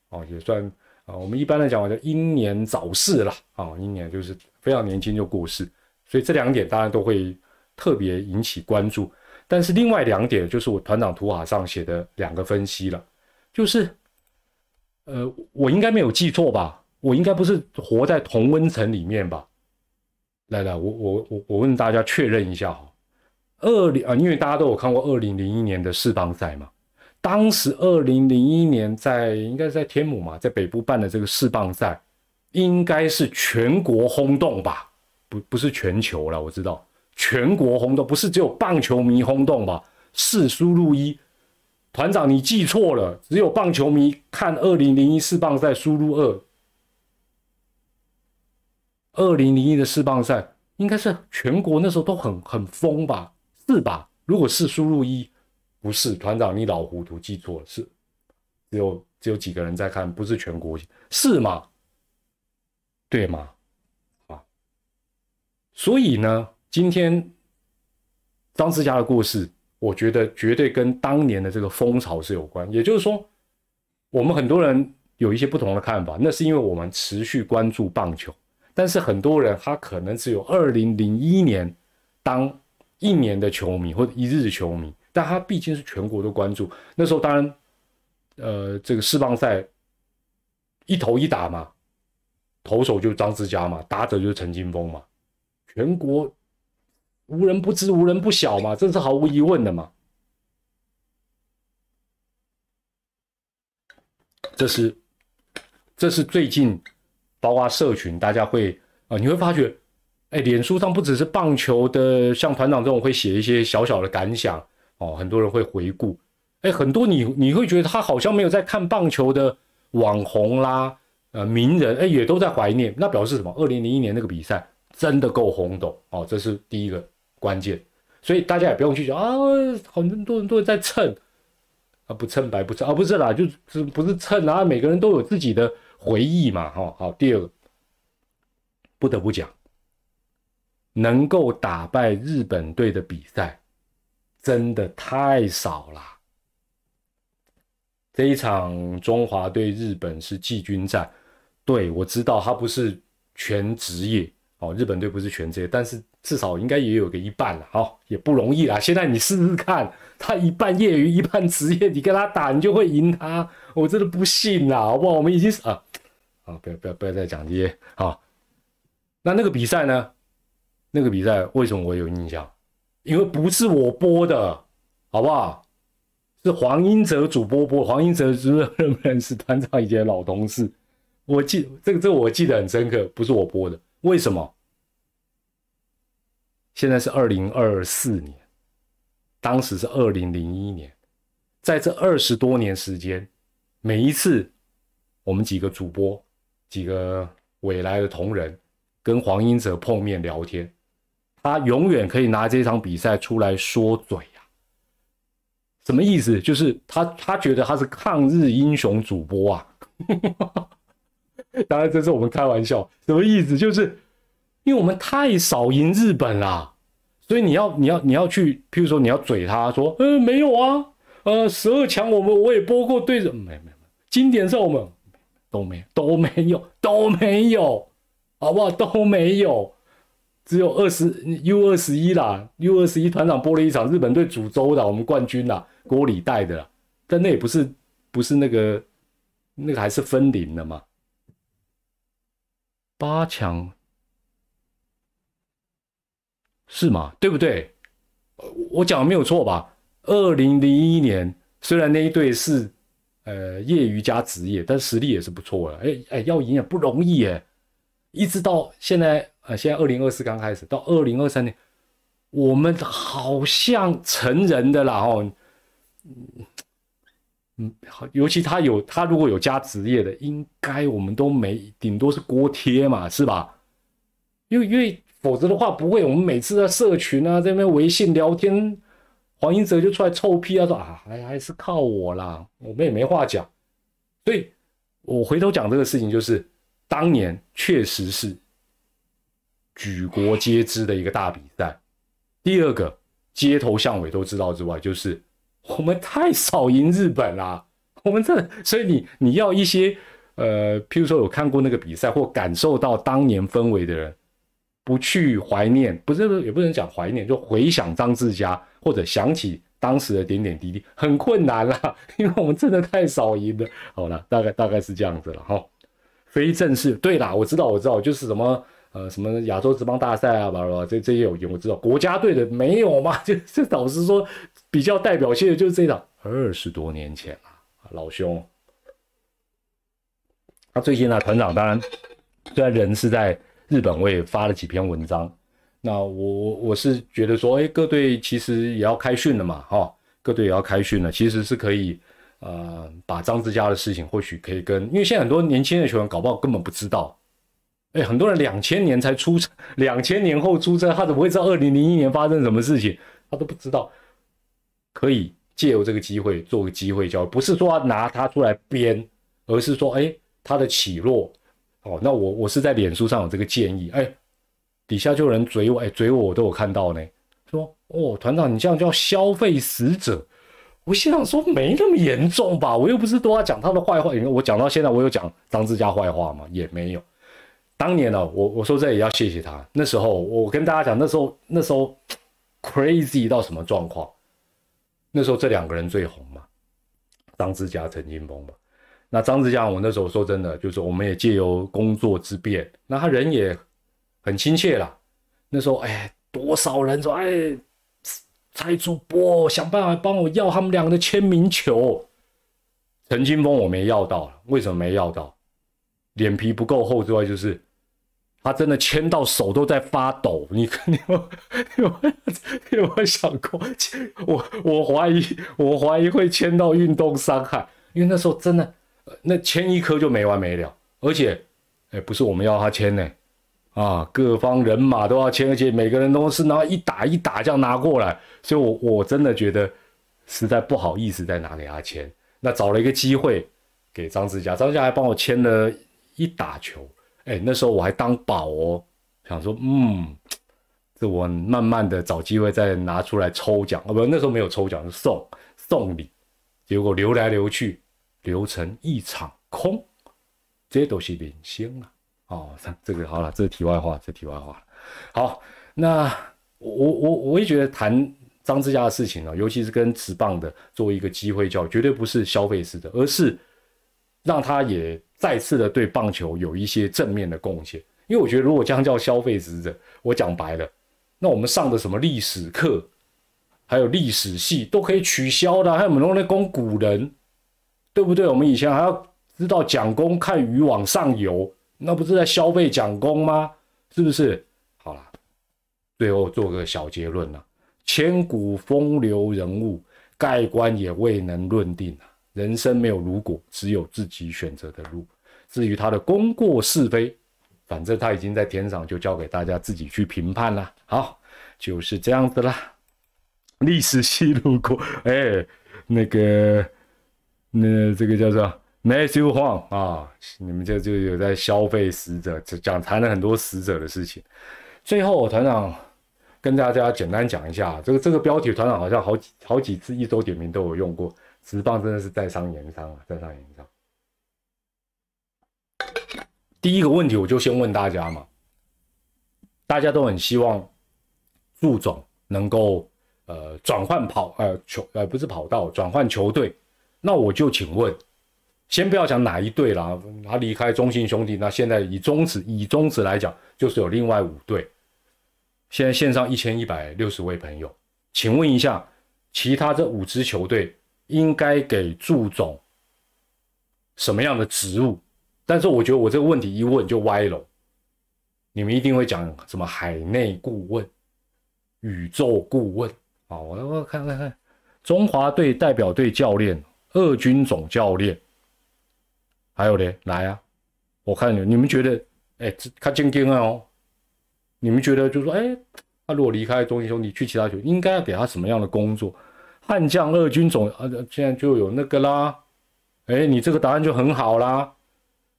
哦，也算。啊，我们一般来讲，叫英年早逝啦。啊，英年就是非常年轻就过世，所以这两点当然都会特别引起关注。但是另外两点就是我团长图卡上写的两个分析了，就是，呃，我应该没有记错吧？我应该不是活在同温层里面吧？来来，我我我我问大家确认一下哈，二零啊，因为大家都有看过二零零一年的世邦赛嘛。当时二零零一年在应该是在天母嘛，在北部办的这个世棒赛，应该是全国轰动吧？不不是全球了，我知道全国轰动，不是只有棒球迷轰动吧？四输入一，团长你记错了，只有棒球迷看二零零一世棒赛输入二，二零零一的世棒赛应该是全国那时候都很很疯吧？是吧？如果是输入一。不是团长，你老糊涂，记错了，是只有只有几个人在看，不是全国，是吗？对吗？啊，所以呢，今天张志佳的故事，我觉得绝对跟当年的这个风潮是有关。也就是说，我们很多人有一些不同的看法，那是因为我们持续关注棒球，但是很多人他可能只有二零零一年当一年的球迷或者一日的球迷。但他毕竟是全国都关注，那时候当然，呃，这个世棒赛一投一打嘛，投手就是张志佳嘛，打者就是陈金峰嘛，全国无人不知，无人不晓嘛，这是毫无疑问的嘛。这是，这是最近包括社群，大家会啊，你会发觉，哎，脸书上不只是棒球的，像团长这种会写一些小小的感想。哦，很多人会回顾，哎，很多你你会觉得他好像没有在看棒球的网红啦，呃，名人，哎，也都在怀念，那表示什么？二零零一年那个比赛真的够轰动哦，这是第一个关键，所以大家也不用去想啊，很多人都在蹭啊，不蹭白不蹭啊，不是啦，就是不是蹭啊，每个人都有自己的回忆嘛，哈，好，第二个不得不讲，能够打败日本队的比赛。真的太少了。这一场中华对日本是季军战，对我知道他不是全职业哦，日本队不是全职业，但是至少应该也有个一半了哦，也不容易啦。现在你试试看，他一半业余一半职业，你跟他打，你就会赢他，我真的不信啦，好不好？我们已经啊，不要不要不要再讲这些好。那那个比赛呢？那个比赛为什么我有印象？因为不是我播的，好不好？是黄英哲主播播。黄英哲知道认不认识团长以前的老同事？我记这个这个我记得很深刻，不是我播的。为什么？现在是二零二四年，当时是二零零一年，在这二十多年时间，每一次我们几个主播、几个未来的同仁跟黄英哲碰面聊天，他永远可以拿这场比赛出来说嘴呀。什么意思？就是他他觉得他是抗日英雄主播啊。当然这是我们开玩笑。什么意思？就是。因为我们太少赢日本啦，所以你要你要你要去，譬如说你要嘴他说，呃没有啊，呃十二强我们我也播过对着，没没没，经典是我们都没有都没有都没有，好不好都没有，只有二十 U 二十一啦，U 二十一团长播了一场日本队主州的我们冠军啦，锅里带的啦，但那也不是不是那个那个还是分龄的嘛，八强。是吗？对不对？我讲的没有错吧？二零零一年，虽然那一队是呃业余加职业，但实力也是不错的。哎哎，要赢也不容易哎。一直到现在，呃，现在二零二四刚开始，到二零二三年，我们好像成人的啦哦。嗯好，尤其他有他如果有加职业的，应该我们都没，顶多是锅贴嘛，是吧？因为因为。否则的话不会，我们每次在社群啊，这边微信聊天，黄英哲就出来臭屁啊，说啊还还是靠我啦，我们也没话讲。所以我回头讲这个事情，就是当年确实是举国皆知的一个大比赛。第二个，街头巷尾都知道之外，就是我们太少赢日本啦。我们这，所以你你要一些呃，譬如说有看过那个比赛或感受到当年氛围的人。不去怀念，不是也不能讲怀念，就回想张志佳或者想起当时的点点滴滴，很困难啦，因为我们真的太少赢了。好了，大概大概是这样子了哈。非正式，对啦，我知道我知道，就是什么呃什么亚洲职棒大赛啊，吧吧，这这些有赢，我知道。国家队的没有嘛？就这老实说，比较代表性的就是这场，二十多年前了，老兄。他最近呢，团长当然虽然人是在。日本我也发了几篇文章，那我我我是觉得说，哎，各队其实也要开训了嘛，哈，各队也要开训了，其实是可以，呃，把张志佳的事情或许可以跟，因为现在很多年轻的球员搞不好根本不知道，哎，很多人两千年才出，两千年后出生，他怎么会知道二零零一年发生什么事情？他都不知道，可以借由这个机会做个机会教育，不是说拿他出来编，而是说，哎，他的起落。哦，那我我是在脸书上有这个建议，哎，底下就有人追我，哎，追我我都有看到呢，说哦，团长你这样叫消费死者，我心想说没那么严重吧，我又不是都要讲他的坏话，因为我讲到现在我有讲张志佳坏话吗？也没有。当年呢，我我说这也要谢谢他，那时候我跟大家讲，那时候那时候 crazy 到什么状况？那时候这两个人最红嘛，张志佳、陈金峰嘛。那张志佳，我那时候说真的，就是我们也借由工作之便，那他人也很亲切啦。那时候，哎，多少人说，哎，蔡主播想办法帮我要他们两个的签名球。陈金峰我没要到，为什么没要到？脸皮不够厚之外，就是他真的签到手都在发抖。你 你有有有没有想过？我我怀疑，我怀疑会签到运动伤害，因为那时候真的。那签一颗就没完没了，而且，哎，不是我们要他签呢，啊，各方人马都要签，而且每个人都是拿一打一打这样拿过来，所以，我我真的觉得实在不好意思再拿给他签。那找了一个机会给张志佳，张志佳还帮我签了一打球，哎，那时候我还当宝哦，想说，嗯，这我慢慢的找机会再拿出来抽奖，哦不，那时候没有抽奖，是送送礼，结果留来留去。流成一场空，这都是明星了哦。这个好了，这是题外话，这题外话。好，那我我我也觉得谈张志佳的事情啊，尤其是跟职棒的作为一个机会教育，绝对不是消费式的，而是让他也再次的对棒球有一些正面的贡献。因为我觉得，如果将叫消费式的，我讲白了，那我们上的什么历史课，还有历史系都可以取消的，还有我们用来供古人，对不对？我们以前还要知道蒋公看鱼往上游，那不是在消费蒋公吗？是不是？好了，最后做个小结论了：千古风流人物，盖棺也未能论定啊。人生没有如果，只有自己选择的路。至于他的功过是非。反正他已经在天上，就交给大家自己去评判了。好，就是这样子啦。历史记录过，哎，那个，那这个叫做 Matthew Huang 啊，你们这就有在消费死者，讲谈了很多死者的事情。最后，团长跟大家简单讲一下，这个这个标题，团长好像好几好几次一周点名都有用过。直棒真的是在商言商啊，在商言商。第一个问题，我就先问大家嘛，大家都很希望祝总能够呃转换跑呃球呃不是跑道转换球队，那我就请问，先不要讲哪一队啦，他离开中信兄弟，那现在以中职以中职来讲，就是有另外五队，现在线上一千一百六十位朋友，请问一下，其他这五支球队应该给祝总什么样的职务？但是我觉得我这个问题一问就歪了，你们一定会讲什么海内顾问、宇宙顾问啊？我我看看看，中华队代表队教练、二军总教练，还有嘞，来啊！我看你你们觉得，哎，看晶晶哦，你们觉得就是说，哎，他如果离开中信兄弟去其他球队，应该要给他什么样的工作？悍将二军总啊，现在就有那个啦，哎，你这个答案就很好啦。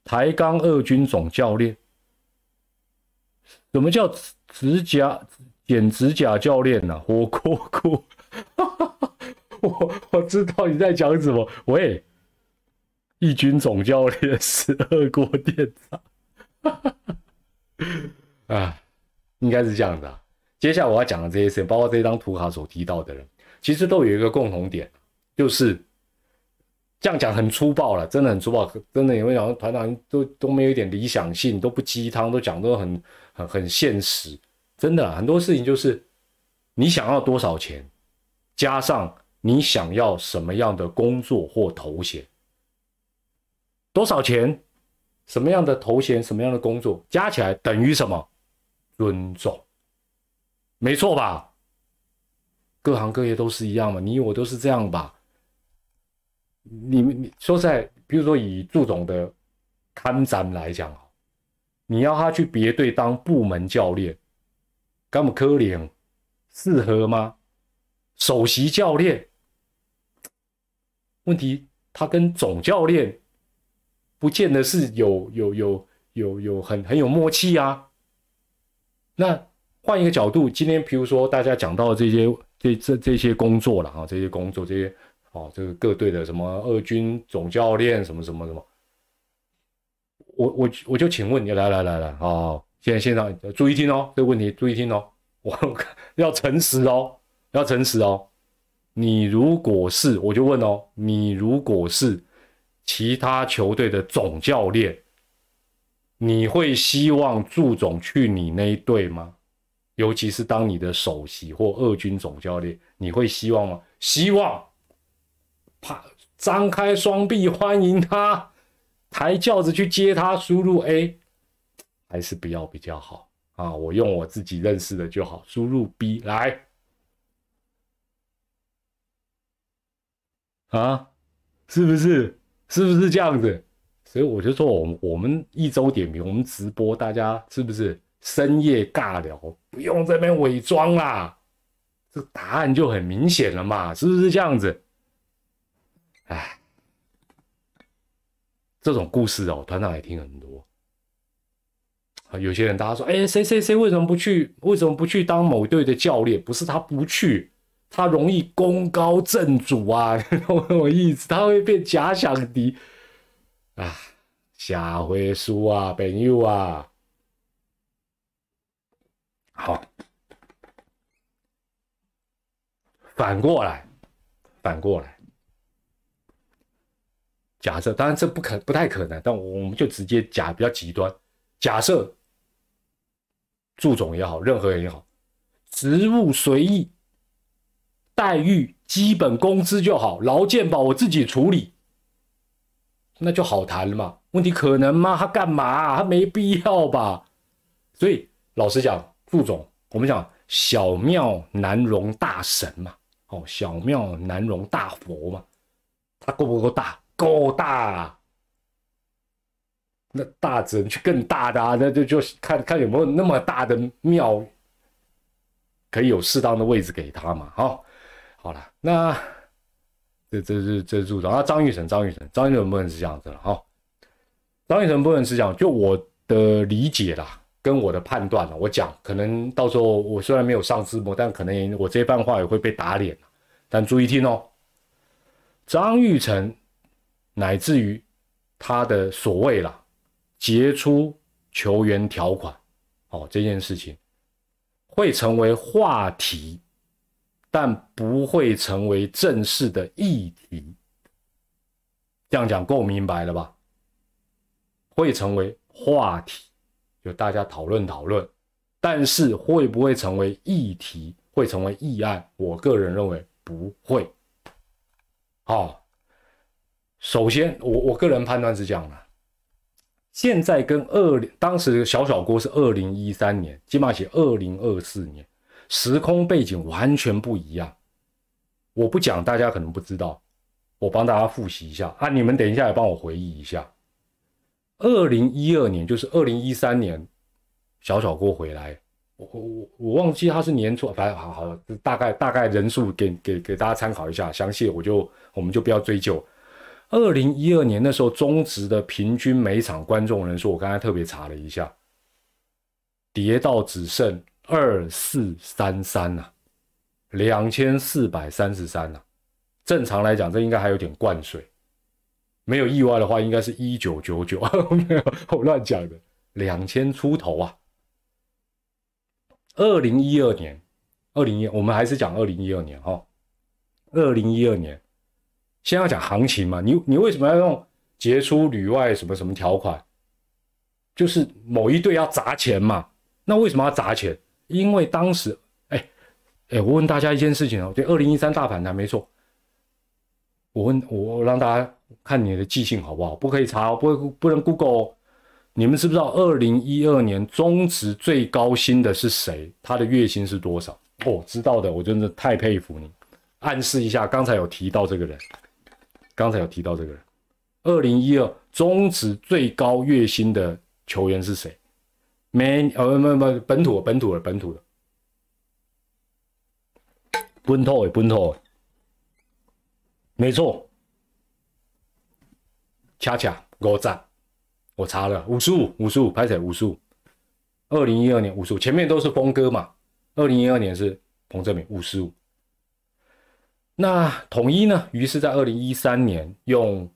台钢二军总教练，什么叫指甲剪指甲教练呢？火锅锅，我我知道你在讲什么。喂，一军总教练十二锅店长，啊，应该是这样的。接下来我要讲的这些事，包括这张图卡所提到的人，其实都有一个共同点，就是。这样讲很粗暴了，真的很粗暴，真的有没有讲团长都都没有一点理想性，都不鸡汤，都讲都很很很现实，真的很多事情就是你想要多少钱，加上你想要什么样的工作或头衔，多少钱，什么样的头衔，什么样的工作，加起来等于什么？尊重，没错吧？各行各业都是一样嘛，你我都是这样吧？你们你说在，比如说以祝总的看展来讲你要他去别队当部门教练，干么可怜，适合吗？首席教练，问题他跟总教练不见得是有有有有有很很有默契啊。那换一个角度，今天比如说大家讲到这些这这这些工作了啊，这些工作这些。哦，这个各队的什么二军总教练什么什么什么，我我我就请问你，来来来来，哦，现在现场注意听哦，这个问题注意听哦，我 要诚实哦，要诚实哦，你如果是，我就问哦，你如果是其他球队的总教练，你会希望祝总去你那一队吗？尤其是当你的首席或二军总教练，你会希望吗？希望。啪！张开双臂欢迎他，抬轿子去接他，输入 A，还是不要比较好啊？我用我自己认识的就好，输入 B 来啊，是不是？是不是这样子？所以我就说，我们我们一周点评，我们直播，大家是不是深夜尬聊？不用这边伪装啦，这答案就很明显了嘛，是不是这样子？哎，这种故事哦，团长也听很多。啊，有些人大家说，哎，谁谁谁为什么不去？为什么不去当某队的教练？不是他不去，他容易功高震主啊，懂我意思？他会变假想敌啊，下回书啊，朋友啊，好，反过来，反过来。假设，当然这不可不太可能，但我们就直接假比较极端。假设祝总也好，任何人也好，职务随意，待遇基本工资就好，劳健保我自己处理，那就好谈了嘛。问题可能吗？他干嘛？他没必要吧。所以老实讲，副总，我们讲小庙难容大神嘛，哦，小庙难容大佛嘛，他够不够大？够大。那大只能去更大的啊，那就就看看有没有那么大的庙，可以有适当的位置给他嘛。好，好了，那这这这这组长啊，张玉成，张玉成，张玉成不能是这样子了。哈，张玉成不能是这样，就我的理解啦，跟我的判断了，我讲，可能到时候我虽然没有上字幕，但可能我这番话也会被打脸但注意听哦，张玉成乃至于他的所谓啦。杰出球员条款，哦，这件事情会成为话题，但不会成为正式的议题。这样讲够明白了吧？会成为话题，就大家讨论讨论，但是会不会成为议题，会成为议案？我个人认为不会。好，首先我我个人判断是这样的。现在跟二当时小小郭是二零一三年，起码写二零二四年，时空背景完全不一样。我不讲，大家可能不知道，我帮大家复习一下啊！你们等一下也帮我回忆一下。二零一二年就是二零一三年，小小郭回来，我我我忘记他是年初，反正好好大概大概人数给给给大家参考一下，详细我就我们就不要追究。二零一二年那时候，中职的平均每场观众人数，我刚才特别查了一下，跌到只剩二四三三呐，两千四百三十三呐。正常来讲，这应该还有点灌水，没有意外的话，应该是一九九九，没 有我乱讲的，两千出头啊。二零一二年，二零一，我们还是讲二零一二年哈，二零一二年。先要讲行情嘛，你你为什么要用杰出旅外什么什么条款？就是某一队要砸钱嘛。那为什么要砸钱？因为当时，哎哎，我问大家一件事情哦，对，二零一三大反弹没错。我问我让大家看你的记性好不好？不可以查，不不能 Google。你们知不知道二零一二年中职最高薪的是谁？他的月薪是多少？哦，知道的，我真的太佩服你。暗示一下，刚才有提到这个人。刚才有提到这个人，二零一二中职最高月薪的球员是谁？没呃不不本土本土的本土的，本土的本土的，没错，恰恰五赞，我查了五十五五十五拍起来五十五，二零一二年五十五，前面都是峰哥嘛，二零一二年是彭正明五十五。那统一呢？于是，在二零一三年用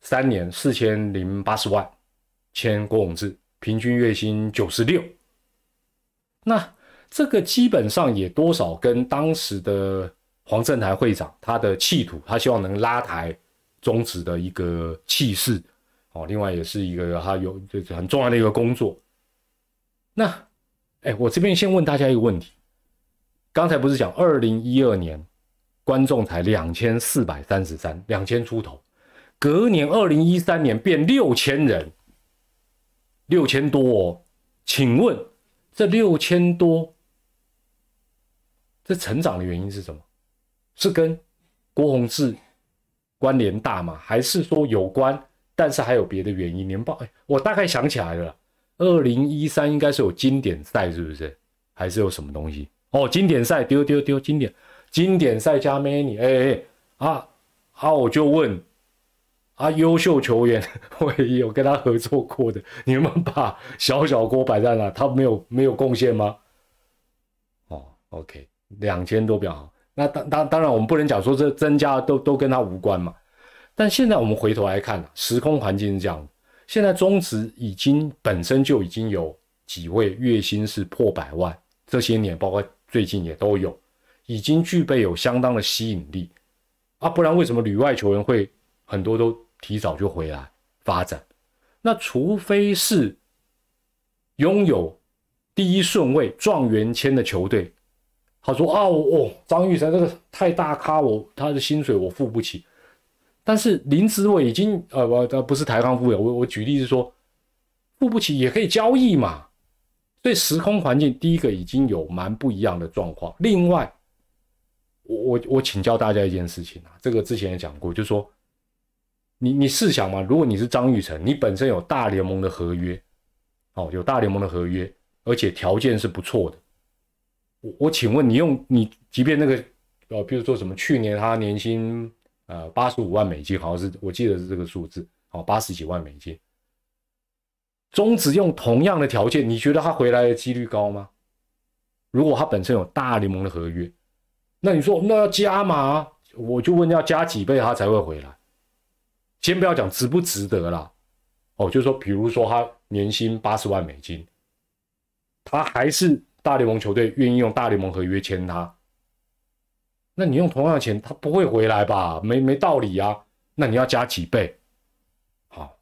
三年四千零八十万签郭永志，平均月薪九十六。那这个基本上也多少跟当时的黄振台会长他的企图，他希望能拉抬中职的一个气势哦。另外，也是一个他有就是很重要的一个工作。那哎，我这边先问大家一个问题：刚才不是讲二零一二年？观众才两千四百三十三，两千出头。隔年二零一三年变六千人，六千多哦。请问这六千多，这成长的原因是什么？是跟郭宏志关联大吗？还是说有关，但是还有别的原因？年报，哎，我大概想起来了，二零一三应该是有经典赛，是不是？还是有什么东西？哦，经典赛丢丢丢，经典。经典赛加 many，哎哎啊啊！我就问啊，优秀球员我也有跟他合作过的，你们把小小锅摆在哪？他没有没有贡献吗？哦，OK，两千多比较好。那当当当然，我们不能讲说这增加都都跟他无关嘛。但现在我们回头来看，时空环境是这样的现在中职已经本身就已经有几位月薪是破百万，这些年包括最近也都有。已经具备有相当的吸引力啊，不然为什么旅外球员会很多都提早就回来发展？那除非是拥有第一顺位状元签的球队，他说啊，我张玉成这个太大咖，我他的薪水我付不起。但是林子伟已经呃，我不是台康富有，我我举例是说，付不起也可以交易嘛。所以时空环境第一个已经有蛮不一样的状况。另外，我我我请教大家一件事情啊，这个之前也讲过，就是说，你你试想嘛，如果你是张玉成，你本身有大联盟的合约，哦，有大联盟的合约，而且条件是不错的。我我请问你用你，即便那个呃，比如说什么去年他年薪。呃，八十五万美金，好像是我记得是这个数字，好，八十几万美金。中止用同样的条件，你觉得他回来的几率高吗？如果他本身有大联盟的合约，那你说那要加码，我就问要加几倍他才会回来？先不要讲值不值得啦，哦，就是说，比如说他年薪八十万美金，他还是大联盟球队愿意用大联盟合约签他。那你用同样的钱，他不会回来吧？没没道理啊！那你要加几倍？好，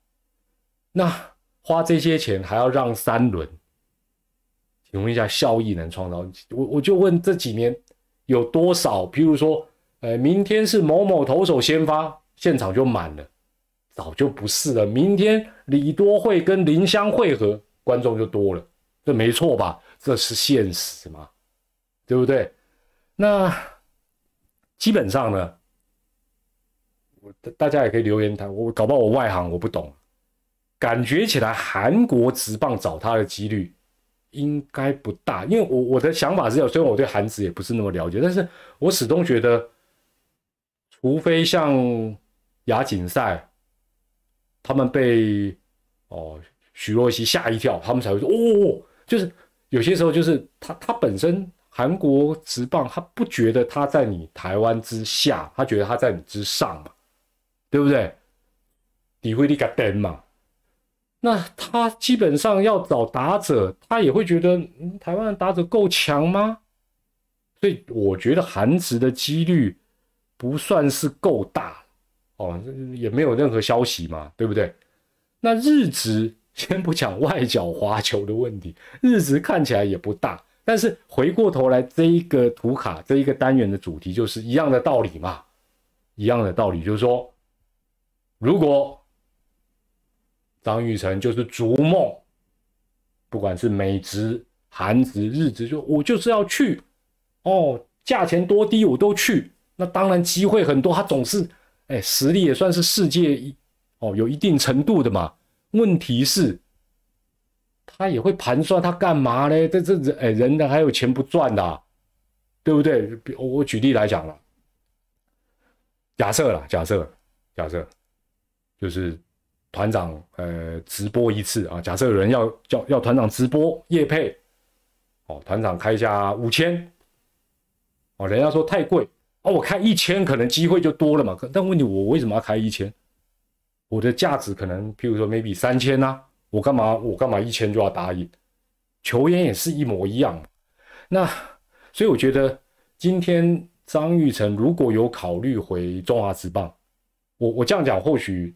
那花这些钱还要让三轮，请问一下，效益能创造？我我就问这几年有多少？譬如说，呃，明天是某某投手先发，现场就满了，早就不是了。明天李多惠跟林香会合，观众就多了，这没错吧？这是现实嘛？对不对？那。基本上呢，我大家也可以留言谈。我搞不好我外行，我不懂。感觉起来韩国直棒找他的几率应该不大，因为我我的想法是，虽然我对韩职也不是那么了解，但是我始终觉得，除非像亚锦赛，他们被哦许若曦吓一跳，他们才会说哦，就是有些时候就是他他本身。韩国直棒，他不觉得他在你台湾之下，他觉得他在你之上嘛，对不对？你会立个灯嘛？那他基本上要找打者，他也会觉得台湾的打者够强吗？所以我觉得韩职的几率不算是够大也没有任何消息嘛，对不对？那日值先不讲外角滑球的问题，日值看起来也不大。但是回过头来，这一个图卡这一个单元的主题就是一样的道理嘛，一样的道理就是说，如果张玉成就是逐梦，不管是美职、韩职、日职，就我就是要去，哦，价钱多低我都去，那当然机会很多，他总是，哎，实力也算是世界一，哦，有一定程度的嘛。问题是。他也会盘算，他干嘛呢？这这人哎，人呢还有钱不赚的，对不对？我举例来讲了，假设了，假设，假设，就是团长呃直播一次啊。假设有人要叫要团长直播夜配，哦，团长开价五千，哦，人家说太贵，哦，我开一千可能机会就多了嘛。但问题我为什么要开一千？我的价值可能譬如说 maybe 三千呐。我干嘛？我干嘛一千就要答应？球员也是一模一样。那所以我觉得今天张玉成如果有考虑回中华职棒，我我这样讲或许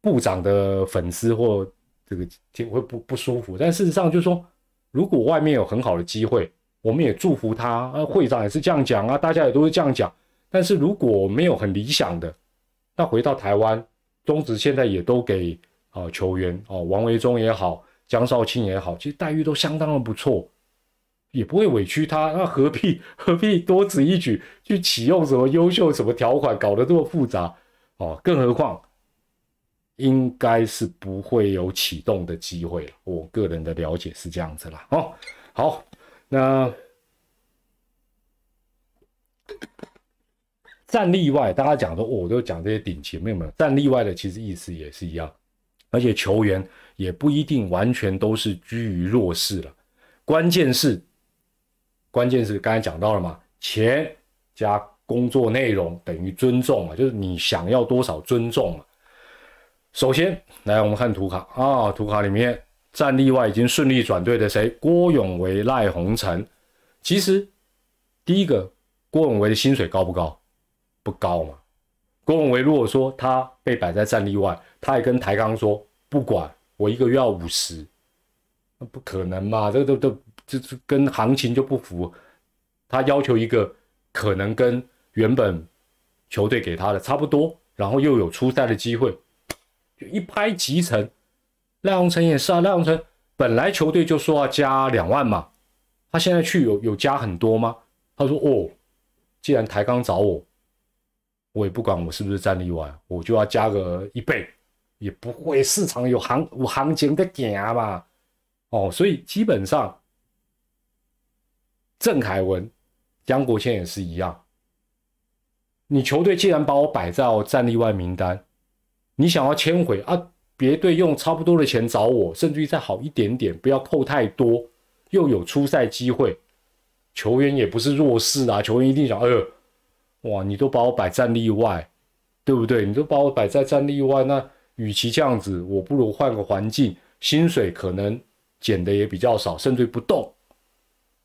部长的粉丝或这个听会不不舒服。但事实上就是说，如果外面有很好的机会，我们也祝福他。啊，会长也是这样讲啊，大家也都是这样讲。但是如果没有很理想的，那回到台湾，中职现在也都给。啊，球员哦，王维忠也好，江少卿也好，其实待遇都相当的不错，也不会委屈他。那何必 何必多此一举去启用什么优秀什么条款，搞得这么复杂哦？更何况应该是不会有启动的机会了。我个人的了解是这样子啦。哦，好，那战例外，大家讲说，我都讲这些顶级，没有没有战例外的，其实意思也是一样。而且球员也不一定完全都是居于弱势了，关键是，关键是刚才讲到了嘛，钱加工作内容等于尊重嘛，就是你想要多少尊重嘛。首先来我们看图卡啊，图卡里面战例外已经顺利转队的谁？郭永维、赖鸿成。其实第一个郭永维的薪水高不高？不高嘛。郭永维如果说他被摆在战例外。他也跟台钢说，不管我一个月要五十，那不可能嘛？这都都就是跟行情就不符。他要求一个可能跟原本球队给他的差不多，然后又有出赛的机会，就一拍即成。赖鸿成也是啊，赖鸿成本来球队就说要加两万嘛，他现在去有有加很多吗？他说哦，既然台钢找我，我也不管我是不是战力外，我就要加个一倍，也不会市场有行有行情的行嘛。哦，所以基本上。郑凯文、江国谦也是一样。你球队既然把我摆在战力外名单，你想要签回啊？别队用差不多的钱找我，甚至于再好一点点，不要扣太多，又有出赛机会，球员也不是弱势啊。球员一定想，哎呦，哇，你都把我摆战例外，对不对？你都把我摆在战例外，那与其这样子，我不如换个环境，薪水可能减的也比较少，甚至不动。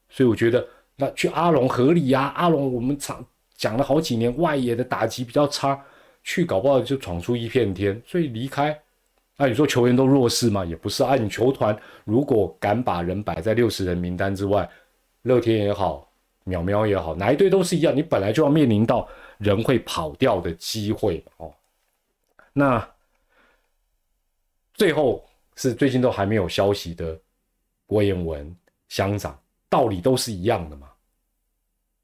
所以我觉得那去阿龙合理呀，阿龙我们讲讲了好几年，外野的打击比较差，去搞不好就闯出一片天。所以离开，那你说球员都弱势吗？也不是。啊你球团如果敢把人摆在六十人名单之外，乐天也好，淼淼也好，哪一队都是一样，你本来就要面临到人会跑掉的机会哦。那最后是最近都还没有消息的郭彦文乡长。道理都是一样的嘛。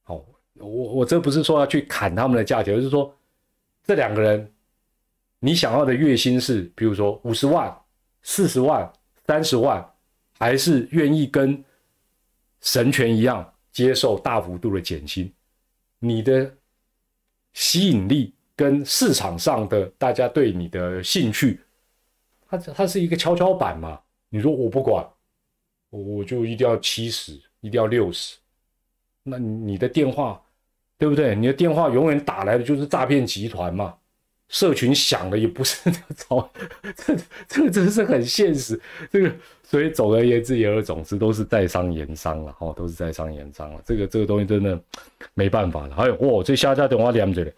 好，我我这不是说要去砍他们的价钱，而是说这两个人，你想要的月薪是，比如说五十万、四十万、三十万，还是愿意跟神权一样接受大幅度的减薪？你的吸引力跟市场上的大家对你的兴趣，它它是一个跷跷板嘛？你说我不管，我我就一定要七十。一定要六十，那你的电话，对不对？你的电话永远打来的就是诈骗集团嘛。社群想的也不是那种，这这个真是很现实。这个所以总而言之言而总之都是在商言商了哈，都是在商言商了。这个这个东西真的没办法了。还有哇，这下家电话连着的，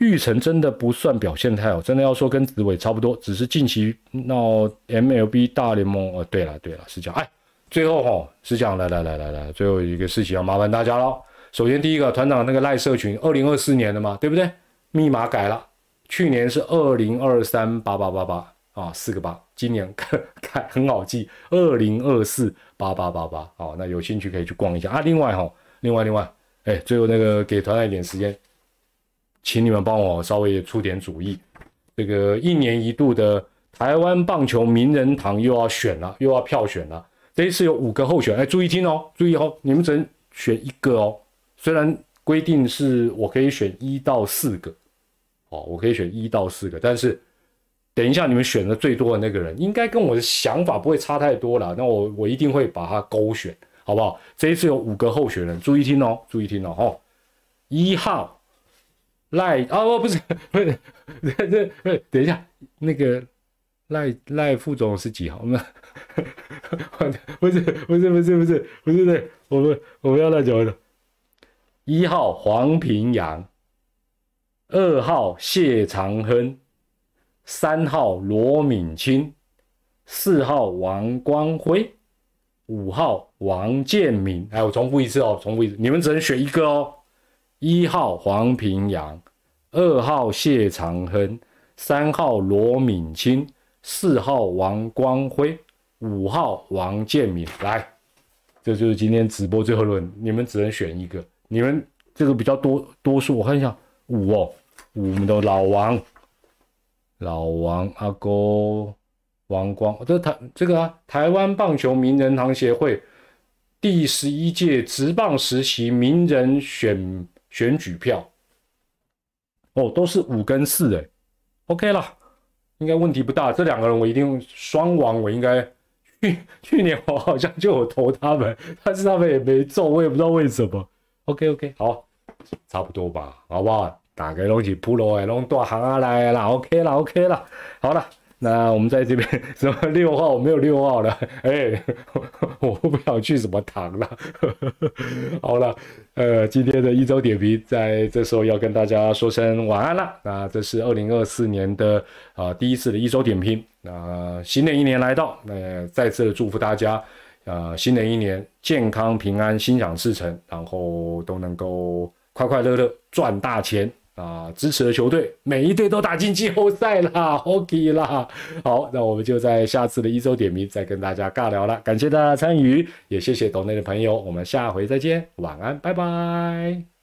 玉成真的不算表现太好，真的要说跟紫伟差不多，只是近期闹 MLB 大联盟。哦，对了对了，是这样。哎。最后哈是这样，来来来来来，最后一个事情要麻烦大家了。首先第一个团长那个赖社群，二零二四年的嘛，对不对？密码改了，去年是二零二三八八八八啊，四个八，今年 看看很好记，二零二四八八八八。啊，那有兴趣可以去逛一下啊。另外哈，另外另外，哎，最后那个给团长一点时间，请你们帮我稍微出点主意。这个一年一度的台湾棒球名人堂又要选了，又要票选了。这一次有五个候选，哎，注意听哦，注意哦，你们只能选一个哦。虽然规定是我可以选一到四个，哦，我可以选一到四个，但是等一下你们选的最多的那个人，应该跟我的想法不会差太多了。那我我一定会把他勾选，好不好？这一次有五个候选人，注意听哦，注意听哦，哦，一号赖啊，不是不是，这这等一下那个。赖赖副总是几号？那不是不是不是不是不是对，我们我们要赖九的。一号黄平阳，二号谢长亨，三号罗敏清，四号王光辉，五号王建民。哎，我重复一次哦，重复一次，你们只能选一个哦。一号黄平阳，二号谢长亨，三号罗敏清。四号王光辉，五号王建民，来，这就是今天直播最后轮，你们只能选一个，你们这个比较多多数，我看一下五哦，我们的老王，老王阿哥王光，这台这个啊，台湾棒球名人堂协会第十一届职棒实习名人选选举票，哦，都是五跟四哎，OK 了。应该问题不大，这两个人我一定双王，我应该去去年我好像就有投他们，但是他们也没中，我也不知道为什么。OK OK，好，差不多吧，好不好？大概拢是普罗诶，拢大行啊来啦，OK 啦 OK 啦，好了。那我们在这边 什么六号没有六号了，哎，我不想去什么堂了。好了，呃，今天的一周点评在这时候要跟大家说声晚安了。那这是二零二四年的啊第一次的一周点评。那新的一年来到，那再次的祝福大家呃，新的一年健康平安，心想事成，然后都能够快快乐乐赚大钱啊！支持的球队每一队都打进季后赛啦，OK 啦。好，那我们就在下次的一周点名再跟大家尬聊了。感谢大家参与，也谢谢岛内的朋友，我们下回再见，晚安，拜拜。